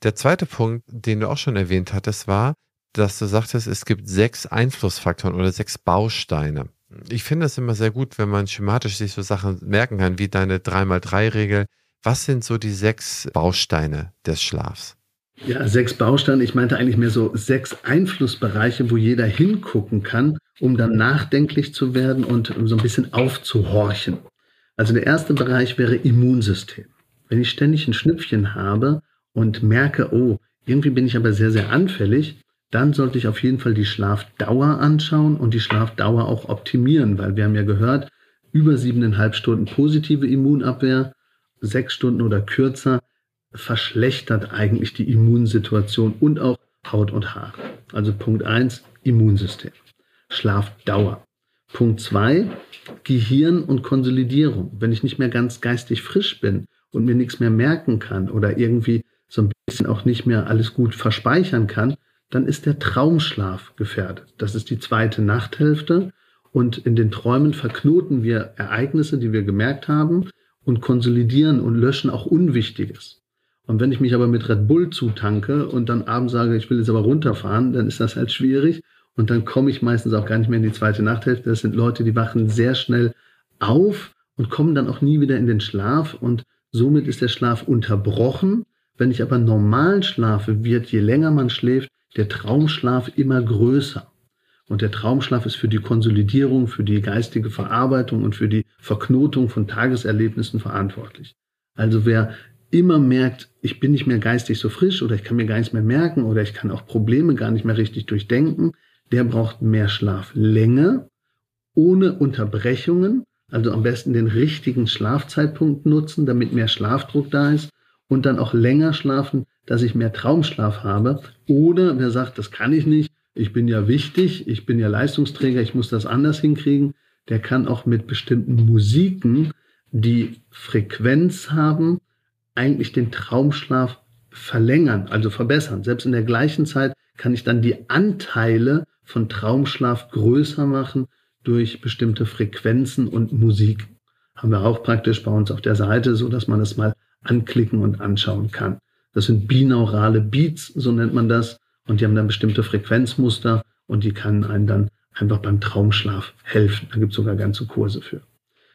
Der zweite Punkt, den du auch schon erwähnt hattest, war, dass du sagtest, es gibt sechs Einflussfaktoren oder sechs Bausteine. Ich finde es immer sehr gut, wenn man schematisch sich so Sachen merken kann, wie deine 3x3-Regel. Was sind so die sechs Bausteine des Schlafs? Ja, sechs Bausteine. Ich meinte eigentlich mehr so sechs Einflussbereiche, wo jeder hingucken kann, um dann nachdenklich zu werden und so ein bisschen aufzuhorchen. Also der erste Bereich wäre Immunsystem. Wenn ich ständig ein Schnüpfchen habe und merke, oh, irgendwie bin ich aber sehr, sehr anfällig, dann sollte ich auf jeden Fall die Schlafdauer anschauen und die Schlafdauer auch optimieren, weil wir haben ja gehört, über siebeneinhalb Stunden positive Immunabwehr, sechs Stunden oder kürzer verschlechtert eigentlich die Immunsituation und auch Haut und Haare. Also Punkt eins Immunsystem. Schlafdauer. Punkt zwei Gehirn und Konsolidierung. Wenn ich nicht mehr ganz geistig frisch bin und mir nichts mehr merken kann oder irgendwie so ein bisschen auch nicht mehr alles gut verspeichern kann, dann ist der Traumschlaf gefährdet. Das ist die zweite Nachthälfte. Und in den Träumen verknoten wir Ereignisse, die wir gemerkt haben und konsolidieren und löschen auch Unwichtiges. Und wenn ich mich aber mit Red Bull zutanke und dann abends sage, ich will jetzt aber runterfahren, dann ist das halt schwierig. Und dann komme ich meistens auch gar nicht mehr in die zweite Nachthälfte. Das sind Leute, die wachen sehr schnell auf und kommen dann auch nie wieder in den Schlaf. Und somit ist der Schlaf unterbrochen. Wenn ich aber normal schlafe, wird, je länger man schläft, der Traumschlaf immer größer. Und der Traumschlaf ist für die Konsolidierung, für die geistige Verarbeitung und für die Verknotung von Tageserlebnissen verantwortlich. Also wer immer merkt, ich bin nicht mehr geistig so frisch oder ich kann mir gar nichts mehr merken oder ich kann auch Probleme gar nicht mehr richtig durchdenken, der braucht mehr Schlaflänge, ohne Unterbrechungen, also am besten den richtigen Schlafzeitpunkt nutzen, damit mehr Schlafdruck da ist. Und dann auch länger schlafen, dass ich mehr Traumschlaf habe. Oder wer sagt, das kann ich nicht, ich bin ja wichtig, ich bin ja Leistungsträger, ich muss das anders hinkriegen, der kann auch mit bestimmten Musiken, die Frequenz haben, eigentlich den Traumschlaf verlängern, also verbessern. Selbst in der gleichen Zeit kann ich dann die Anteile von Traumschlaf größer machen durch bestimmte Frequenzen und Musik. Haben wir auch praktisch bei uns auf der Seite, so dass man das mal anklicken und anschauen kann. Das sind binaurale Beats, so nennt man das. Und die haben dann bestimmte Frequenzmuster und die kann einen dann einfach beim Traumschlaf helfen. Da gibt es sogar ganze Kurse für.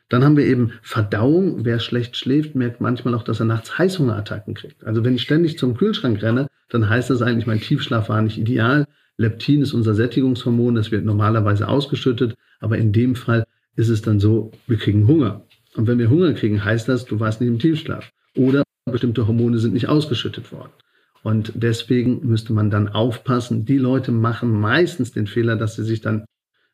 Dann haben wir eben Verdauung. Wer schlecht schläft, merkt manchmal auch, dass er nachts Heißhungerattacken kriegt. Also wenn ich ständig zum Kühlschrank renne, dann heißt das eigentlich, mein Tiefschlaf war nicht ideal. Leptin ist unser Sättigungshormon, das wird normalerweise ausgeschüttet, aber in dem Fall ist es dann so, wir kriegen Hunger. Und wenn wir Hunger kriegen, heißt das, du warst nicht im Tiefschlaf. Oder bestimmte Hormone sind nicht ausgeschüttet worden. Und deswegen müsste man dann aufpassen. Die Leute machen meistens den Fehler, dass sie sich dann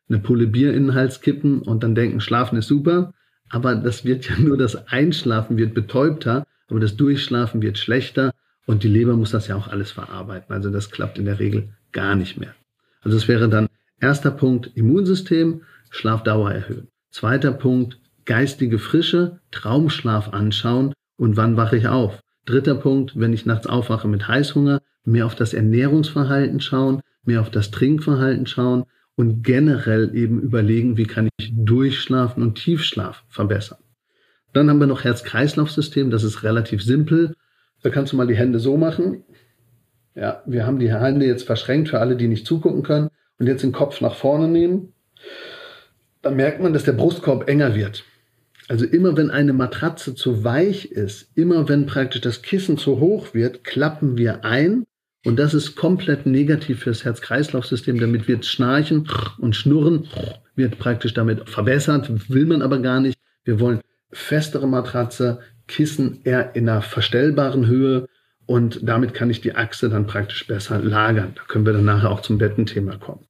eine Pulle Bier in den Hals kippen und dann denken, Schlafen ist super. Aber das wird ja nur das Einschlafen wird betäubter, aber das Durchschlafen wird schlechter und die Leber muss das ja auch alles verarbeiten. Also das klappt in der Regel gar nicht mehr. Also es wäre dann erster Punkt Immunsystem, Schlafdauer erhöhen. Zweiter Punkt geistige Frische, Traumschlaf anschauen und wann wache ich auf. Dritter Punkt, wenn ich nachts aufwache mit Heißhunger, mehr auf das Ernährungsverhalten schauen, mehr auf das Trinkverhalten schauen und generell eben überlegen, wie kann ich Durchschlafen und Tiefschlaf verbessern. Dann haben wir noch Herz-Kreislauf-System, das ist relativ simpel. Da kannst du mal die Hände so machen. Ja, wir haben die Hände jetzt verschränkt für alle, die nicht zugucken können. Und jetzt den Kopf nach vorne nehmen. Dann merkt man, dass der Brustkorb enger wird. Also immer wenn eine Matratze zu weich ist, immer wenn praktisch das Kissen zu hoch wird, klappen wir ein. Und das ist komplett negativ fürs Herz-Kreislauf-System. Damit wird Schnarchen und Schnurren wird praktisch damit verbessert, will man aber gar nicht. Wir wollen festere Matratze, Kissen eher in einer verstellbaren Höhe und damit kann ich die Achse dann praktisch besser lagern. Da können wir dann nachher auch zum Bettenthema kommen.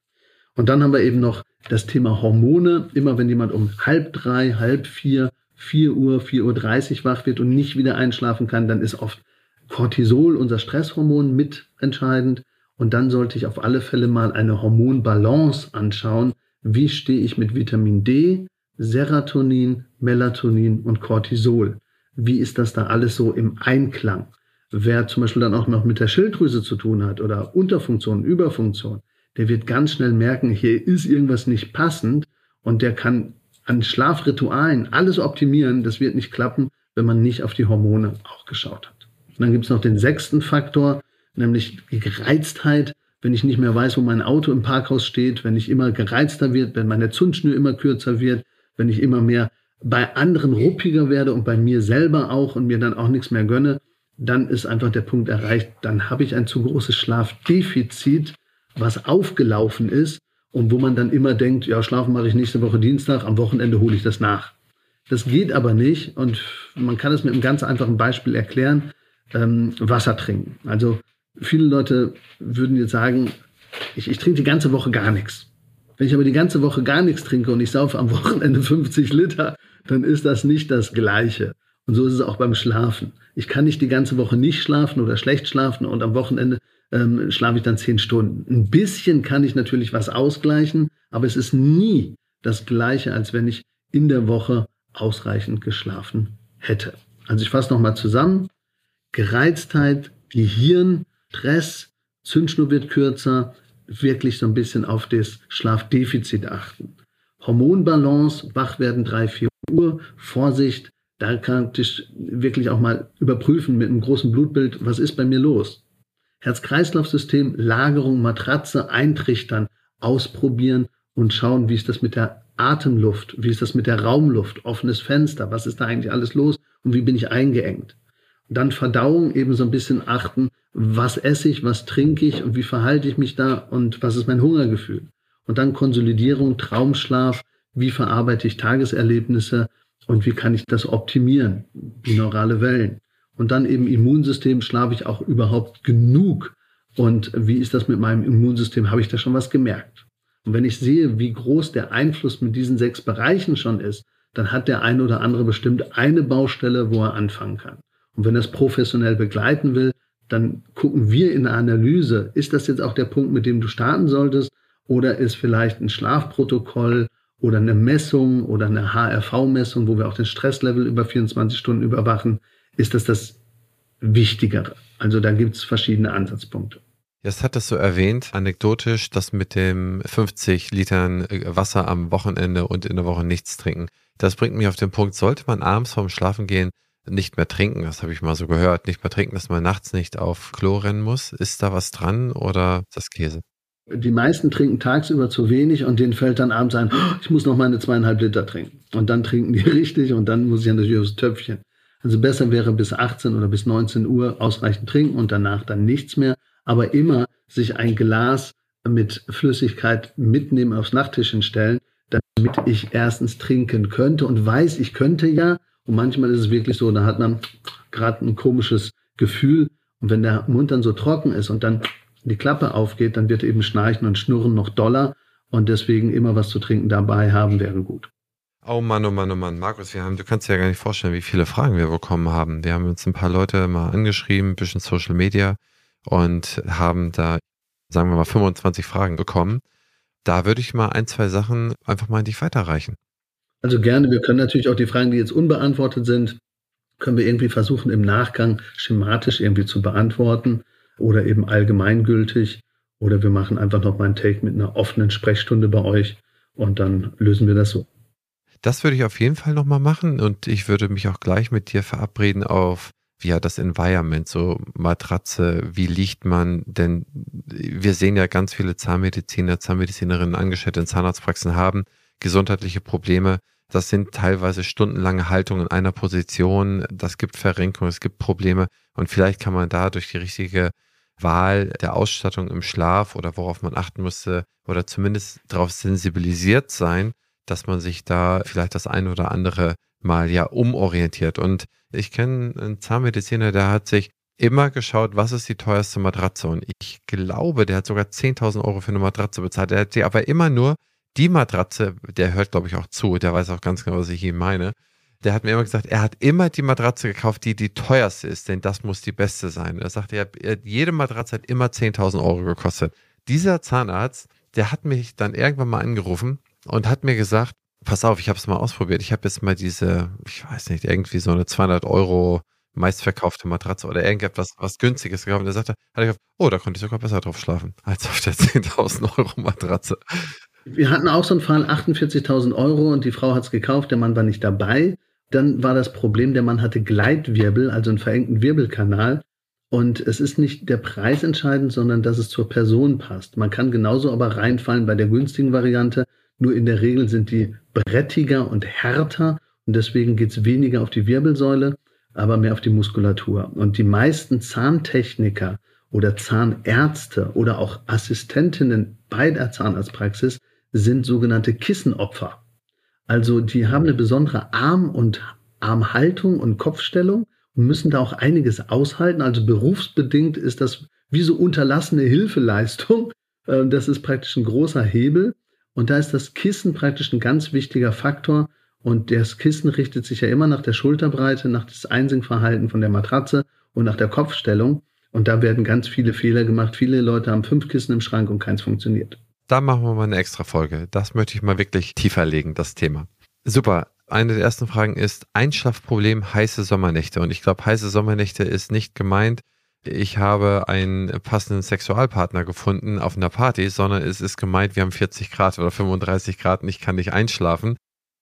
Und dann haben wir eben noch das Thema Hormone. Immer wenn jemand um halb drei, halb vier, vier Uhr, vier Uhr dreißig wach wird und nicht wieder einschlafen kann, dann ist oft Cortisol, unser Stresshormon, mit entscheidend. Und dann sollte ich auf alle Fälle mal eine Hormonbalance anschauen. Wie stehe ich mit Vitamin D, Serotonin, Melatonin und Cortisol? Wie ist das da alles so im Einklang? Wer zum Beispiel dann auch noch mit der Schilddrüse zu tun hat oder Unterfunktion, Überfunktion, der wird ganz schnell merken, hier ist irgendwas nicht passend und der kann an Schlafritualen alles optimieren. Das wird nicht klappen, wenn man nicht auf die Hormone auch geschaut hat. Und dann gibt es noch den sechsten Faktor, nämlich die Gereiztheit. Wenn ich nicht mehr weiß, wo mein Auto im Parkhaus steht, wenn ich immer gereizter wird, wenn meine Zündschnur immer kürzer wird, wenn ich immer mehr bei anderen ruppiger werde und bei mir selber auch und mir dann auch nichts mehr gönne, dann ist einfach der Punkt erreicht, dann habe ich ein zu großes Schlafdefizit was aufgelaufen ist und wo man dann immer denkt, ja, schlafen mache ich nächste Woche Dienstag, am Wochenende hole ich das nach. Das geht aber nicht und man kann es mit einem ganz einfachen Beispiel erklären. Ähm, Wasser trinken. Also viele Leute würden jetzt sagen, ich, ich trinke die ganze Woche gar nichts. Wenn ich aber die ganze Woche gar nichts trinke und ich saufe am Wochenende <laughs> 50 Liter, dann ist das nicht das Gleiche. Und so ist es auch beim Schlafen. Ich kann nicht die ganze Woche nicht schlafen oder schlecht schlafen und am Wochenende ähm, schlafe ich dann zehn Stunden. Ein bisschen kann ich natürlich was ausgleichen, aber es ist nie das gleiche, als wenn ich in der Woche ausreichend geschlafen hätte. Also ich fasse nochmal zusammen. Gereiztheit, Gehirn, Stress, Zündschnur wird kürzer, wirklich so ein bisschen auf das Schlafdefizit achten. Hormonbalance, wach werden 3, 4 Uhr, Vorsicht, da kann ich wirklich auch mal überprüfen mit einem großen Blutbild, was ist bei mir los. Herz-Kreislauf-System, Lagerung, Matratze, eintrichtern, ausprobieren und schauen, wie ist das mit der Atemluft, wie ist das mit der Raumluft, offenes Fenster, was ist da eigentlich alles los und wie bin ich eingeengt. Dann Verdauung eben so ein bisschen achten, was esse ich, was trinke ich und wie verhalte ich mich da und was ist mein Hungergefühl. Und dann Konsolidierung, Traumschlaf, wie verarbeite ich Tageserlebnisse und wie kann ich das optimieren, binaurale Wellen. Und dann eben Immunsystem, schlafe ich auch überhaupt genug? Und wie ist das mit meinem Immunsystem? Habe ich da schon was gemerkt? Und wenn ich sehe, wie groß der Einfluss mit diesen sechs Bereichen schon ist, dann hat der eine oder andere bestimmt eine Baustelle, wo er anfangen kann. Und wenn er es professionell begleiten will, dann gucken wir in der Analyse, ist das jetzt auch der Punkt, mit dem du starten solltest? Oder ist vielleicht ein Schlafprotokoll oder eine Messung oder eine HRV-Messung, wo wir auch den Stresslevel über 24 Stunden überwachen, ist das das Wichtigere. Also da gibt es verschiedene Ansatzpunkte. Jetzt hattest du erwähnt, anekdotisch, das mit dem 50 Litern äh, Wasser am Wochenende und in der Woche nichts trinken. Das bringt mich auf den Punkt, sollte man abends vorm Schlafengehen nicht mehr trinken, das habe ich mal so gehört, nicht mehr trinken, dass man nachts nicht auf Klo rennen muss. Ist da was dran oder ist das Käse? Die meisten trinken tagsüber zu wenig und denen fällt dann abends ein, oh, ich muss noch meine zweieinhalb Liter trinken. Und dann trinken die <laughs> richtig und dann muss ich natürlich aufs Töpfchen. Also besser wäre bis 18 oder bis 19 Uhr ausreichend trinken und danach dann nichts mehr. Aber immer sich ein Glas mit Flüssigkeit mitnehmen, aufs Nachttischchen stellen, damit ich erstens trinken könnte und weiß, ich könnte ja. Und manchmal ist es wirklich so, da hat man gerade ein komisches Gefühl. Und wenn der Mund dann so trocken ist und dann die Klappe aufgeht, dann wird eben Schnarchen und Schnurren noch doller. Und deswegen immer was zu trinken dabei haben wäre gut. Oh Mann, oh Mann, oh Mann. Markus, wir haben, du kannst dir ja gar nicht vorstellen, wie viele Fragen wir bekommen haben. Wir haben uns ein paar Leute mal angeschrieben, ein bisschen Social Media und haben da, sagen wir mal, 25 Fragen bekommen. Da würde ich mal ein, zwei Sachen einfach mal an dich weiterreichen. Also gerne. Wir können natürlich auch die Fragen, die jetzt unbeantwortet sind, können wir irgendwie versuchen, im Nachgang schematisch irgendwie zu beantworten oder eben allgemeingültig. Oder wir machen einfach noch mal einen Take mit einer offenen Sprechstunde bei euch und dann lösen wir das so. Das würde ich auf jeden Fall nochmal machen und ich würde mich auch gleich mit dir verabreden auf ja, das Environment, so Matratze, wie liegt man, denn wir sehen ja ganz viele Zahnmediziner, Zahnmedizinerinnen, Angestellte in Zahnarztpraxen haben gesundheitliche Probleme. Das sind teilweise stundenlange Haltungen in einer Position. Das gibt Verrenkung, es gibt Probleme. Und vielleicht kann man da durch die richtige Wahl der Ausstattung im Schlaf oder worauf man achten musste oder zumindest darauf sensibilisiert sein, dass man sich da vielleicht das eine oder andere mal ja umorientiert. Und ich kenne einen Zahnmediziner, der hat sich immer geschaut, was ist die teuerste Matratze. Und ich glaube, der hat sogar 10.000 Euro für eine Matratze bezahlt. Er hat sie aber immer nur die Matratze, der hört, glaube ich, auch zu, der weiß auch ganz genau, was ich ihm meine. Der hat mir immer gesagt, er hat immer die Matratze gekauft, die die teuerste ist, denn das muss die beste sein. Er sagte, er, jede Matratze hat immer 10.000 Euro gekostet. Dieser Zahnarzt, der hat mich dann irgendwann mal angerufen und hat mir gesagt, pass auf, ich habe es mal ausprobiert. Ich habe jetzt mal diese, ich weiß nicht, irgendwie so eine 200 Euro meistverkaufte Matratze oder irgendetwas was günstiges gekauft. Und er sagte, hat er gesagt, oh, da konnte ich sogar besser drauf schlafen als auf der <laughs> 10.000 Euro Matratze. Wir hatten auch so einen Fall, 48.000 Euro und die Frau hat es gekauft, der Mann war nicht dabei. Dann war das Problem, der Mann hatte Gleitwirbel, also einen verengten Wirbelkanal. Und es ist nicht der Preis entscheidend, sondern dass es zur Person passt. Man kann genauso aber reinfallen bei der günstigen Variante. Nur in der Regel sind die brettiger und härter und deswegen geht es weniger auf die Wirbelsäule, aber mehr auf die Muskulatur. Und die meisten Zahntechniker oder Zahnärzte oder auch Assistentinnen bei der Zahnarztpraxis sind sogenannte Kissenopfer. Also die haben eine besondere Arm- und Armhaltung und Kopfstellung und müssen da auch einiges aushalten. Also berufsbedingt ist das wie so unterlassene Hilfeleistung. <laughs> Äh, das ist praktisch ein großer Hebel. Und da ist das Kissen praktisch ein ganz wichtiger Faktor. Und das Kissen richtet sich ja immer nach der Schulterbreite, nach das Einsinkverhalten von der Matratze und nach der Kopfstellung. Und da werden ganz viele Fehler gemacht. Viele Leute haben fünf Kissen im Schrank und keins funktioniert. Da machen wir mal eine extra Folge. Das möchte ich mal wirklich tiefer legen, das Thema. Super. Eine der ersten Fragen ist Einschlafproblem heiße Sommernächte. Und ich glaube, heiße Sommernächte ist nicht gemeint, ich habe einen passenden Sexualpartner gefunden auf einer Party, sondern es ist gemeint, wir haben 40 Grad oder 35 Grad und ich kann nicht einschlafen.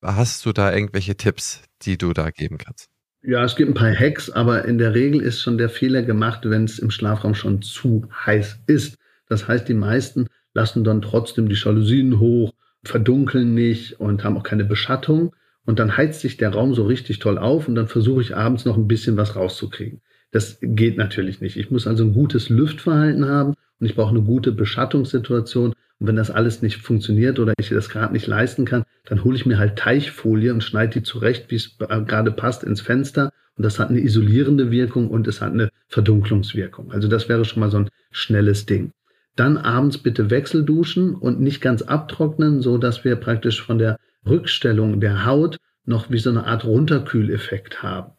Hast du da irgendwelche Tipps, die du da geben kannst? Ja, es gibt ein paar Hacks, aber in der Regel ist schon der Fehler gemacht, wenn es im Schlafraum schon zu heiß ist. Das heißt, die meisten lassen dann trotzdem die Jalousien hoch, verdunkeln nicht und haben auch keine Beschattung. Und dann heizt sich der Raum so richtig toll auf und dann versuche ich abends noch ein bisschen was rauszukriegen. Das geht natürlich nicht. Ich muss also ein gutes Lüftverhalten haben und ich brauche eine gute Beschattungssituation. Und wenn das alles nicht funktioniert oder ich das gerade nicht leisten kann, dann hole ich mir halt Teichfolie und schneide die zurecht, wie es gerade passt, ins Fenster. Und das hat eine isolierende Wirkung und es hat eine Verdunklungswirkung. Also das wäre schon mal so ein schnelles Ding. Dann abends bitte Wechselduschen und nicht ganz abtrocknen, so dass wir praktisch von der Rückstellung der Haut noch wie so eine Art Runterkühleffekt haben.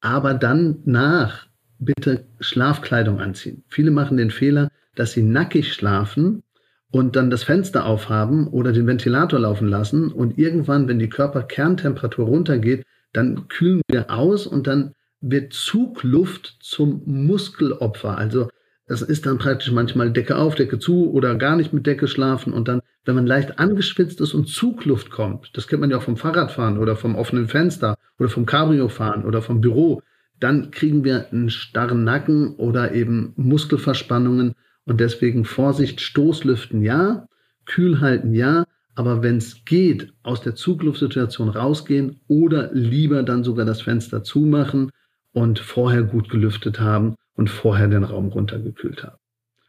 Aber dann nach bitte Schlafkleidung anziehen. Viele machen den Fehler, dass sie nackig schlafen und dann das Fenster aufhaben oder den Ventilator laufen lassen und irgendwann, wenn die Körperkerntemperatur runtergeht, dann kühlen wir aus und dann wird Zugluft zum Muskelopfer. Also das ist dann praktisch manchmal Decke auf, Decke zu oder gar nicht mit Decke schlafen und dann, wenn man leicht angeschwitzt ist und Zugluft kommt, das kennt man ja auch vom Fahrradfahren oder vom offenen Fenster oder vom Cabrio-Fahren oder vom Büro, dann kriegen wir einen starren Nacken oder eben Muskelverspannungen und deswegen Vorsicht, Stoßlüften ja, kühl halten ja, aber wenn es geht, aus der Zugluftsituation rausgehen oder lieber dann sogar das Fenster zumachen und vorher gut gelüftet haben und vorher den Raum runtergekühlt haben.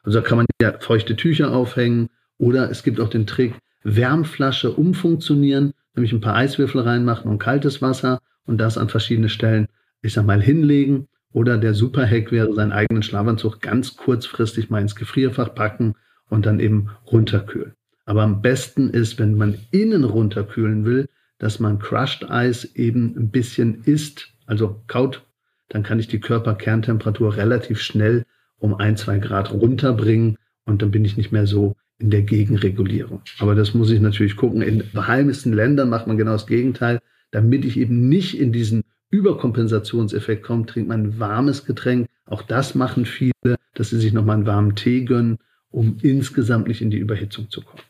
Also da kann man ja feuchte Tücher aufhängen oder es gibt auch den Trick, Wärmflasche umfunktionieren, nämlich ein paar Eiswürfel reinmachen und kaltes Wasser und das an verschiedene Stellen, ich sag mal, hinlegen. Oder der Superhack wäre, seinen eigenen Schlafanzug ganz kurzfristig mal ins Gefrierfach packen und dann eben runterkühlen. Aber am besten ist, wenn man innen runterkühlen will, dass man Crushed Eis eben ein bisschen isst, also kaut, dann kann ich die Körperkerntemperatur relativ schnell um ein, zwei Grad runterbringen und dann bin ich nicht mehr so in der Gegenregulierung. Aber das muss ich natürlich gucken. In beheimsten Ländern macht man genau das Gegenteil. Damit ich eben nicht in diesen Überkompensationseffekt komme, trinkt man ein warmes Getränk. Auch das machen viele, dass sie sich nochmal einen warmen Tee gönnen, um insgesamt nicht in die Überhitzung zu kommen.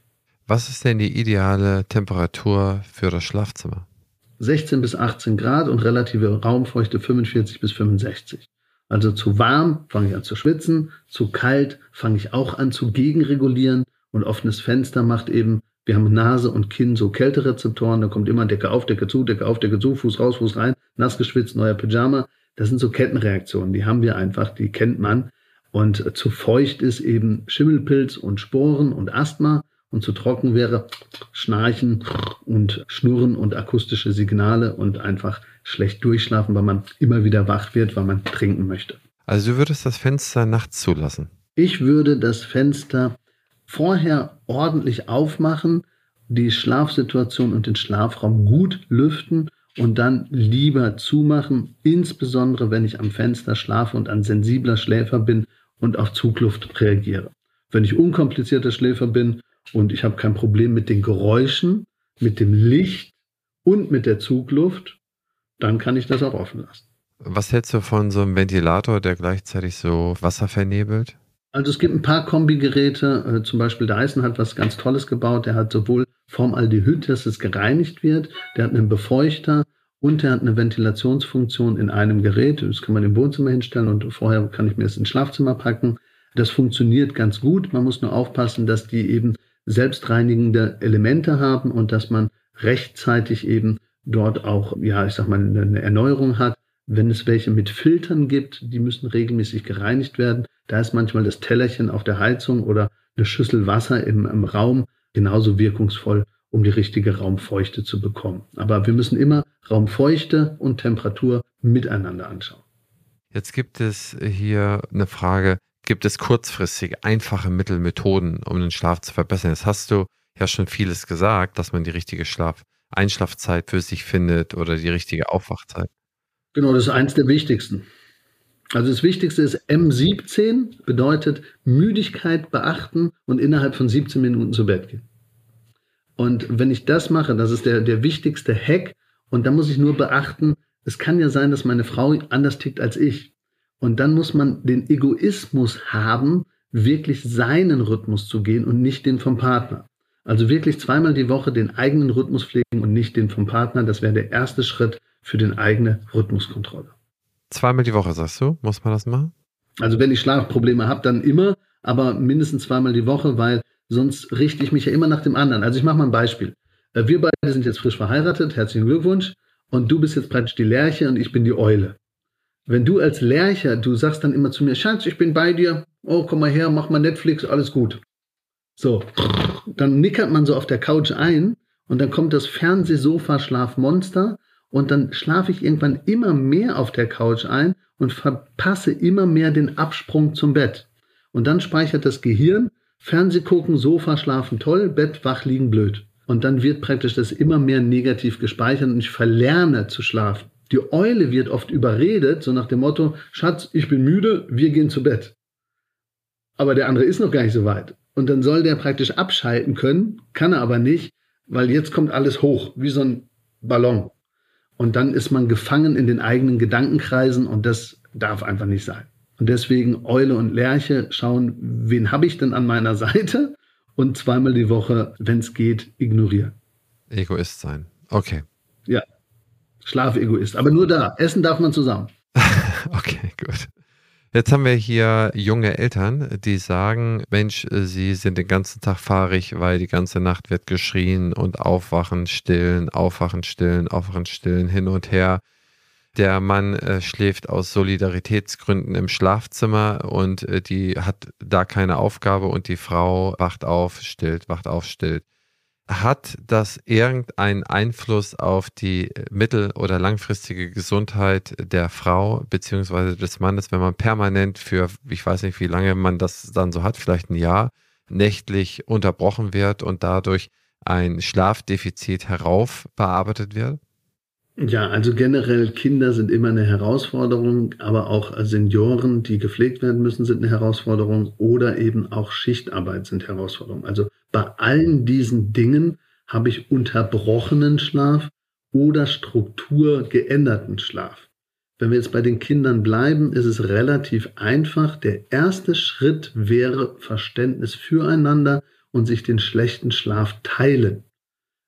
Was ist denn die ideale Temperatur für das Schlafzimmer? 16 bis 18 Grad und relative Raumfeuchte 45 bis 65. Also zu warm fange ich an zu schwitzen, zu kalt fange ich auch an zu gegenregulieren und offenes Fenster macht eben, wir haben Nase und Kinn so Kälterezeptoren, da kommt immer Decke auf, Decke zu, Decke auf, Decke zu, Fuß raus, Fuß rein, nass geschwitzt, neuer Pyjama. Das sind so Kettenreaktionen, die haben wir einfach, die kennt man. Und zu feucht ist eben Schimmelpilz und Sporen und Asthma und zu trocken wäre Schnarchen und Schnurren und akustische Signale und einfach schlecht durchschlafen, weil man immer wieder wach wird, weil man trinken möchte. Also du würdest das Fenster nachts zulassen? Ich würde das Fenster vorher ordentlich aufmachen, die Schlafsituation und den Schlafraum gut lüften und dann lieber zumachen, insbesondere wenn ich am Fenster schlafe und ein sensibler Schläfer bin und auf Zugluft reagiere. Wenn ich unkomplizierter Schläfer bin und ich habe kein Problem mit den Geräuschen, mit dem Licht und mit der Zugluft, dann kann ich das auch offen lassen. Was hältst du von so einem Ventilator, der gleichzeitig so Wasser vernebelt? Also es gibt ein paar Kombigeräte, äh, zum Beispiel Dyson hat was ganz Tolles gebaut. Der hat sowohl Formaldehyd, dass es gereinigt wird, der hat einen Befeuchter und der hat eine Ventilationsfunktion in einem Gerät. Das kann man im Wohnzimmer hinstellen und vorher kann ich mir das ins Schlafzimmer packen. Das funktioniert ganz gut. Man muss nur aufpassen, dass die eben selbstreinigende Elemente haben und dass man rechtzeitig eben dort auch, ja, ich sag mal, eine Erneuerung hat. Wenn es welche mit Filtern gibt, die müssen regelmäßig gereinigt werden. Da ist manchmal das Tellerchen auf der Heizung oder eine Schüssel Wasser im, im Raum genauso wirkungsvoll, um die richtige Raumfeuchte zu bekommen. Aber wir müssen immer Raumfeuchte und Temperatur miteinander anschauen. Jetzt gibt es hier eine Frage, gibt es kurzfristig einfache Mittel, Methoden, um den Schlaf zu verbessern. Jetzt hast du ja schon vieles gesagt, dass man die richtige Schlaf Einschlafzeit für sich findet oder die richtige Aufwachzeit. Genau, das ist eins der wichtigsten. Also das Wichtigste ist M17 bedeutet Müdigkeit beachten und innerhalb von 17 Minuten zu Bett gehen. Und wenn ich das mache, das ist der, der wichtigste Hack. Und da muss ich nur beachten, es kann ja sein, dass meine Frau anders tickt als ich. Und dann muss man den Egoismus haben, wirklich seinen Rhythmus zu gehen und nicht den vom Partner. Also wirklich zweimal die Woche den eigenen Rhythmus pflegen und nicht den vom Partner. Das wäre der erste Schritt für den eigene Rhythmuskontrolle. Zweimal die Woche, sagst du? Muss man das machen? Also wenn ich Schlafprobleme habe, dann immer, aber mindestens zweimal die Woche, weil sonst richte ich mich ja immer nach dem anderen. Also ich mache mal ein Beispiel. Äh, wir beide sind jetzt frisch verheiratet, herzlichen Glückwunsch. Und du bist jetzt praktisch die Lerche und ich bin die Eule. Wenn du als Lercher, du sagst dann immer zu mir, Schatz, ich bin bei dir, oh, komm mal her, mach mal Netflix, alles gut. So, dann nickert man so auf der Couch ein und dann kommt das Fernsehsofa-Schlafmonster und dann schlafe ich irgendwann immer mehr auf der Couch ein und verpasse immer mehr den Absprung zum Bett. Und dann speichert das Gehirn, Fernseh gucken, Sofa schlafen toll, Bett wach liegen blöd. Und dann wird praktisch das immer mehr negativ gespeichert und ich verlerne zu schlafen. Die Eule wird oft überredet, so nach dem Motto, Schatz, ich bin müde, wir gehen zu Bett. Aber der andere ist noch gar nicht so weit. Und dann soll der praktisch abschalten können, kann er aber nicht, weil jetzt kommt alles hoch, wie so ein Ballon. Und dann ist man gefangen in den eigenen Gedankenkreisen und das darf einfach nicht sein. Und deswegen Eule und Lerche schauen, wen habe ich denn an meiner Seite und zweimal die Woche, wenn es geht, ignorieren. Egoist sein. Okay. Ja, Schlafegoist. Aber nur da. Essen darf man zusammen. <laughs> okay, gut. Jetzt haben wir hier junge Eltern, die sagen, Mensch, sie sind den ganzen Tag fahrig, weil die ganze Nacht wird geschrien und aufwachen, stillen, aufwachen, stillen, aufwachen, stillen, hin und her. Der Mann äh, schläft aus Solidaritätsgründen im Schlafzimmer und äh, die hat da keine Aufgabe und die Frau wacht auf, stillt, wacht auf, stillt. Hat das irgendeinen Einfluss auf die mittel- oder langfristige Gesundheit der Frau beziehungsweise des Mannes, wenn man permanent für, ich weiß nicht, wie lange man das dann so hat, vielleicht ein Jahr, nächtlich unterbrochen wird und dadurch ein Schlafdefizit heraufbearbeitet wird? Ja, also generell Kinder sind immer eine Herausforderung, aber auch Senioren, die gepflegt werden müssen, sind eine Herausforderung oder eben auch Schichtarbeit sind Herausforderungen. Also bei allen diesen Dingen habe ich unterbrochenen Schlaf oder strukturgeänderten Schlaf. Wenn wir jetzt bei den Kindern bleiben, ist es relativ einfach. Der erste Schritt wäre Verständnis füreinander und sich den schlechten Schlaf teilen.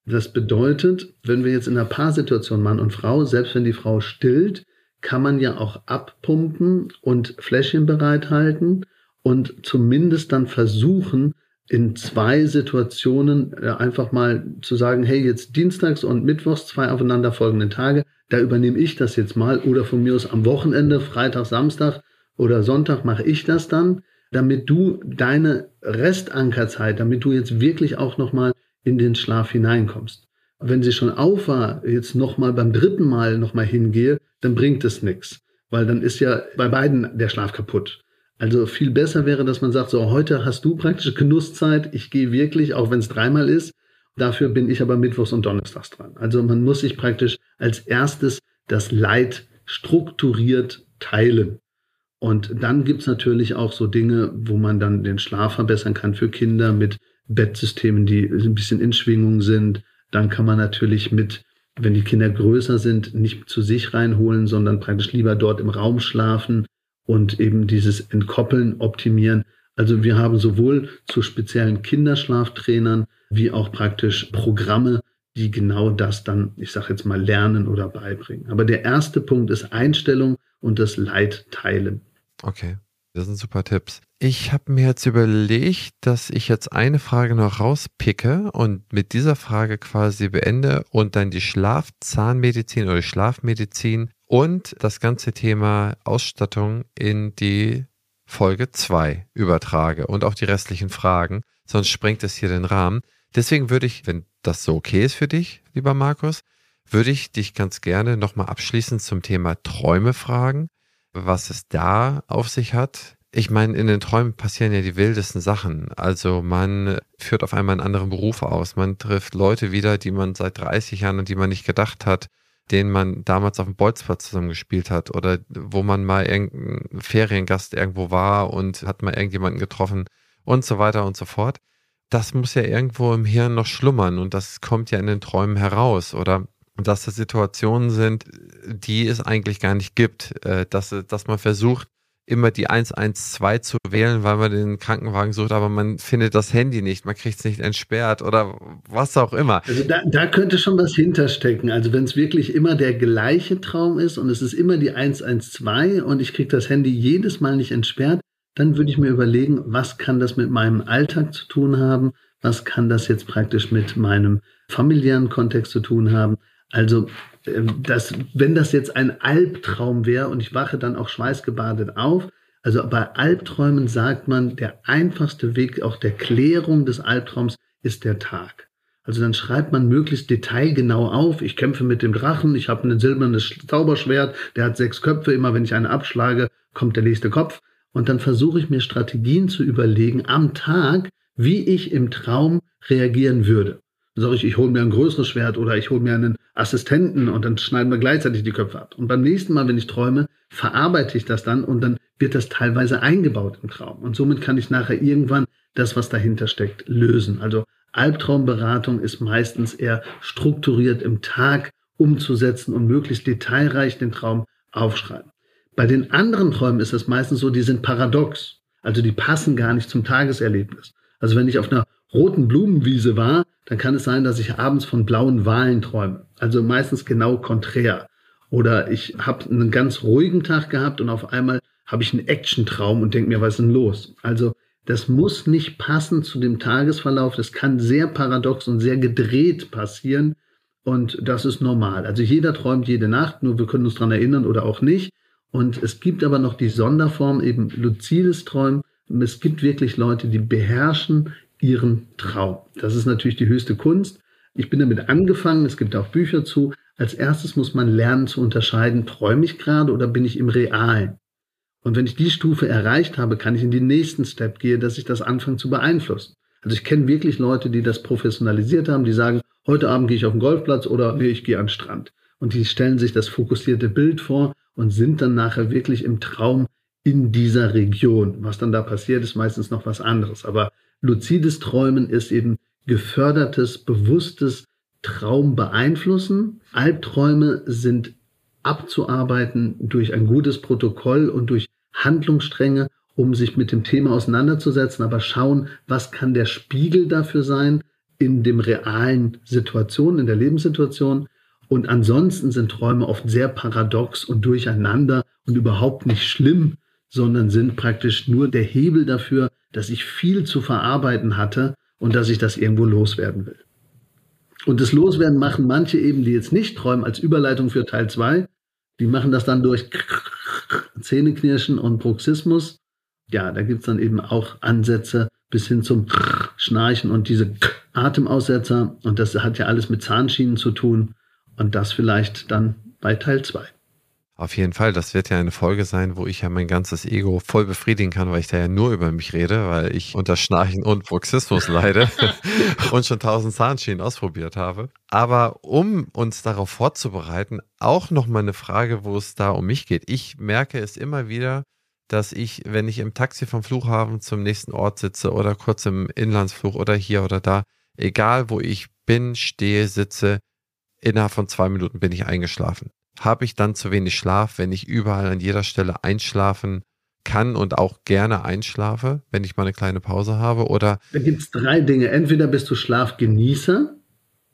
Das bedeutet, wenn wir jetzt in einer Paarsituation Mann und Frau, selbst wenn die Frau stillt, kann man ja auch abpumpen und Fläschchen bereithalten und zumindest dann versuchen, in zwei Situationen äh, einfach mal zu sagen, hey, jetzt Dienstags und Mittwochs, zwei aufeinanderfolgende Tage, da übernehme ich das jetzt mal oder von mir aus am Wochenende, Freitag, Samstag oder Sonntag mache ich das dann, damit du deine Restankerzeit, damit du jetzt wirklich auch nochmal in den Schlaf hineinkommst. Wenn sie schon auf war, jetzt nochmal beim dritten Mal nochmal hingehe, dann bringt es nichts, weil dann ist ja bei beiden der Schlaf kaputt. Also viel besser wäre, dass man sagt, so heute hast du praktisch Genusszeit, ich gehe wirklich, auch wenn es dreimal ist, dafür bin ich aber Mittwochs und Donnerstags dran. Also man muss sich praktisch als erstes das Leid strukturiert teilen. Und dann gibt's natürlich auch so Dinge, wo man dann den Schlaf verbessern kann für Kinder mit Bettsystemen, die ein bisschen in Schwingung sind. Dann kann man natürlich mit, wenn die Kinder größer sind, nicht zu sich reinholen, sondern praktisch lieber dort im Raum schlafen und eben dieses Entkoppeln optimieren. Also wir haben sowohl zu speziellen Kinderschlaftrainern wie auch praktisch Programme, die genau das dann, ich sage jetzt mal, lernen oder beibringen. Aber der erste Punkt ist Einstellung und das Leid teilen. Okay. Das sind super Tipps. Ich habe mir jetzt überlegt, dass ich jetzt eine Frage noch rauspicke und mit dieser Frage quasi beende und dann die Schlafzahnmedizin oder Schlafmedizin und das ganze Thema Ausstattung in die Folge 2 übertrage und auch die restlichen Fragen, sonst sprengt es hier den Rahmen. Deswegen würde ich, wenn das so okay ist für dich, lieber Markus, würde ich dich ganz gerne nochmal abschließend zum Thema Träume fragen was es da auf sich hat. Ich meine, in den Träumen passieren ja die wildesten Sachen. Also man führt auf einmal einen anderen Beruf aus. Man trifft Leute wieder, die man seit 30 Jahren und die man nicht gedacht hat, denen man damals auf dem Bolzplatz zusammen gespielt hat oder wo man mal irgendein Feriengast irgendwo war und hat mal irgendjemanden getroffen und so weiter und so fort. Das muss ja irgendwo im Hirn noch schlummern und das kommt ja in den Träumen heraus. Oder dass das Situationen sind, die es eigentlich gar nicht gibt. Äh, dass, dass man versucht, immer die 112 zu wählen, weil man den Krankenwagen sucht, aber man findet das Handy nicht, man kriegt es nicht entsperrt oder was auch immer. Also da, da könnte schon was hinterstecken. Also wenn es wirklich immer der gleiche Traum ist und es ist immer die 112 und ich kriege das Handy jedes Mal nicht entsperrt, dann würde ich mir überlegen, was kann das mit meinem Alltag zu tun haben? Was kann das jetzt praktisch mit meinem familiären Kontext zu tun haben? Also, ähm, das, wenn das jetzt ein Albtraum wäre und ich wache dann auch schweißgebadet auf, also bei Albträumen sagt man, der einfachste Weg auch der Klärung des Albtraums ist der Tag. Also dann schreibt man möglichst detailgenau auf, ich kämpfe mit dem Drachen, ich habe ein silbernes Zauberschwert, der hat sechs Köpfe, immer wenn ich einen abschlage, kommt der nächste Kopf. Und dann versuche ich mir Strategien zu überlegen am Tag, wie ich im Traum reagieren würde. Dann sage ich, ich hole mir ein größeres Schwert oder ich hole mir einen Assistenten und dann schneiden wir gleichzeitig die Köpfe ab. Und beim nächsten Mal, wenn ich träume, verarbeite ich das dann und dann wird das teilweise eingebaut im Traum. Und somit kann ich nachher irgendwann das, was dahinter steckt, lösen. Also Albtraumberatung ist meistens eher strukturiert im Tag umzusetzen und möglichst detailreich den Traum aufschreiben. Bei den anderen Träumen ist es meistens so, die sind paradox. Also die passen gar nicht zum Tageserlebnis. Also wenn ich auf einer roten Blumenwiese war, dann kann es sein, dass ich abends von blauen Walen träume. Also meistens genau konträr. Oder ich habe einen ganz ruhigen Tag gehabt und auf einmal habe ich einen Action-Traum und denke mir, was ist denn los? Also das muss nicht passen zu dem Tagesverlauf. Das kann sehr paradox und sehr gedreht passieren. Und das ist normal. Also jeder träumt jede Nacht, nur wir können uns daran erinnern oder auch nicht. Und es gibt aber noch die Sonderform, eben luzides Träumen. Es gibt wirklich Leute, die beherrschen Ihren Traum. Das ist natürlich die höchste Kunst. Ich bin damit angefangen, es gibt auch Bücher zu. Als erstes muss man lernen zu unterscheiden, träume ich gerade oder bin ich im Realen. Und wenn ich die Stufe erreicht habe, kann ich in den nächsten Step gehen, dass ich das anfange zu beeinflussen. Also ich kenne wirklich Leute, die das professionalisiert haben, die sagen, heute Abend gehe ich auf den Golfplatz oder nee, ich gehe an den Strand. Und die stellen sich das fokussierte Bild vor und sind dann nachher wirklich im Traum in dieser Region. Was dann da passiert, ist meistens noch was anderes. Aber luzides Träumen ist eben gefördertes, bewusstes Traum beeinflussen. Albträume sind abzuarbeiten durch ein gutes Protokoll und durch Handlungsstränge, um sich mit dem Thema auseinanderzusetzen, aber schauen, was kann der Spiegel dafür sein in dem realen Situation, in der Lebenssituation. Und ansonsten sind Träume oft sehr paradox und durcheinander und überhaupt nicht schlimm, sondern sind praktisch nur der Hebel dafür, dass ich viel zu verarbeiten hatte und dass ich das irgendwo loswerden will. Und das Loswerden machen manche eben, die jetzt nicht träumen, als Überleitung für Teil 2. Die machen das dann durch Zähneknirschen und Bruxismus. Ja, da gibt's dann eben auch Ansätze bis hin zum Schnarchen und diese Atemaussetzer. Und das hat ja alles mit Zahnschienen zu tun. Und das vielleicht dann bei Teil 2. Auf jeden Fall, das wird ja eine Folge sein, wo ich ja mein ganzes Ego voll befriedigen kann, weil ich da ja nur über mich rede, weil ich unter Schnarchen und Bruxismus leide <laughs> und schon tausend Zahnschienen ausprobiert habe. Aber um uns darauf vorzubereiten, auch nochmal eine Frage, wo es da um mich geht. Ich merke es immer wieder, dass ich, wenn ich im Taxi vom Flughafen zum nächsten Ort sitze oder kurz im Inlandsflug oder hier oder da, egal wo ich bin, stehe, sitze, innerhalb von zwei Minuten bin ich eingeschlafen habe ich dann zu wenig Schlaf, wenn ich überall an jeder Stelle einschlafen kann und auch gerne einschlafe, wenn ich mal eine kleine Pause habe? Oder da gibt es drei Dinge. Entweder bist du Schlafgenießer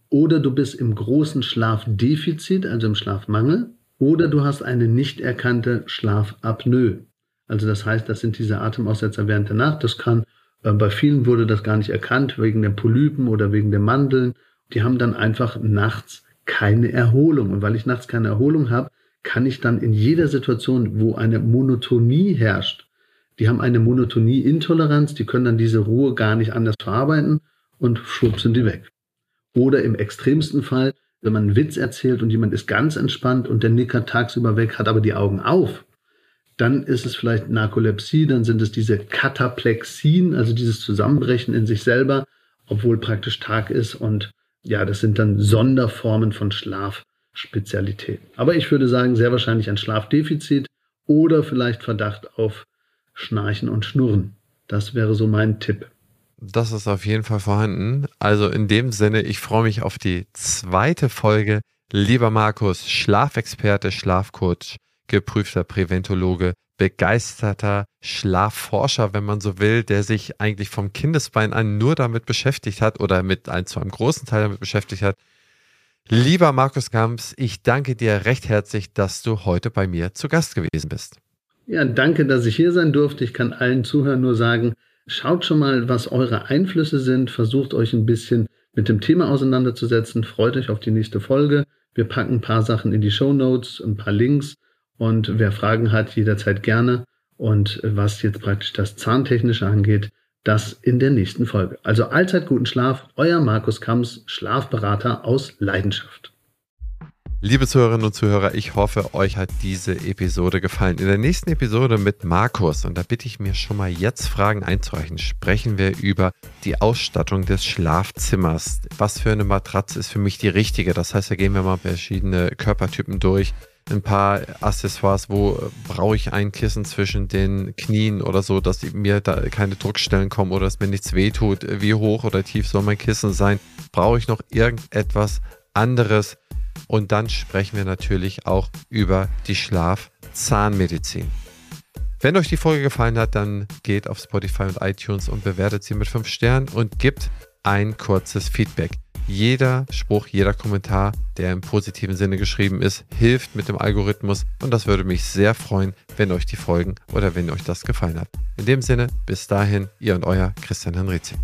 oder du bist im großen Schlafdefizit, also im Schlafmangel, oder du hast eine nicht erkannte Schlafapnoe. Also das heißt, das sind diese Atemaussetzer während der Nacht. Das kann, äh, bei vielen wurde das gar nicht erkannt, wegen der Polypen oder wegen der Mandeln. Die haben dann einfach nachts keine Erholung. Und weil ich nachts keine Erholung habe, kann ich dann in jeder Situation, wo eine Monotonie herrscht, die haben eine Monotonie-Intoleranz, die können dann diese Ruhe gar nicht anders verarbeiten und schwupp sind die weg. Oder im extremsten Fall, wenn man einen Witz erzählt und jemand ist ganz entspannt und der nickert tagsüber weg, hat aber die Augen auf, dann ist es vielleicht Narkolepsie, dann sind es diese Kataplexien, also dieses Zusammenbrechen in sich selber, obwohl praktisch Tag ist und ja, das sind dann Sonderformen von Schlafspezialitäten. Aber ich würde sagen, sehr wahrscheinlich ein Schlafdefizit oder vielleicht Verdacht auf Schnarchen und Schnurren. Das wäre so mein Tipp. Das ist auf jeden Fall vorhanden. Also in dem Sinne, ich freue mich auf die zweite Folge. Lieber Markus, Schlafexperte, Schlafcoach, geprüfter Präventologe, begeisterter Schlafforscher, wenn man so will, der sich eigentlich vom Kindesbein an nur damit beschäftigt hat oder mit ein, zu einem großen Teil damit beschäftigt hat. Lieber Markus Kamps, ich danke dir recht herzlich, dass du heute bei mir zu Gast gewesen bist. Ja, danke, dass ich hier sein durfte. Ich kann allen Zuhörern nur sagen, schaut schon mal, was eure Einflüsse sind, versucht euch ein bisschen mit dem Thema auseinanderzusetzen, freut euch auf die nächste Folge. Wir packen ein paar Sachen in die Show Notes, ein paar Links und wer Fragen hat, jederzeit gerne. Und was jetzt praktisch das Zahntechnische angeht, das in der nächsten Folge. Also allzeit guten Schlaf, euer Markus Kamps, Schlafberater aus Leidenschaft. Liebe Zuhörerinnen und Zuhörer, ich hoffe, euch hat diese Episode gefallen. In der nächsten Episode mit Markus, und da bitte ich mir schon mal jetzt Fragen einzureichen, sprechen wir über die Ausstattung des Schlafzimmers. Was für eine Matratze ist für mich die richtige? Das heißt, da gehen wir mal verschiedene Körpertypen durch ein paar Accessoires, wo brauche ich ein Kissen zwischen den Knien oder so, dass mir da keine Druckstellen kommen oder dass mir nichts wehtut. Wie hoch oder tief soll mein Kissen sein? Brauche ich noch irgendetwas anderes? Und dann sprechen wir natürlich auch über die Schlafzahnmedizin. Wenn euch die Folge gefallen hat, dann geht auf Spotify und iTunes und bewertet sie mit 5 Sternen und gibt ein kurzes Feedback. Jeder Spruch, jeder Kommentar, der im positiven Sinne geschrieben ist, hilft mit dem Algorithmus und das würde mich sehr freuen, wenn euch die Folgen oder wenn euch das gefallen hat. In dem Sinne, bis dahin, ihr und euer Christian Henrizi.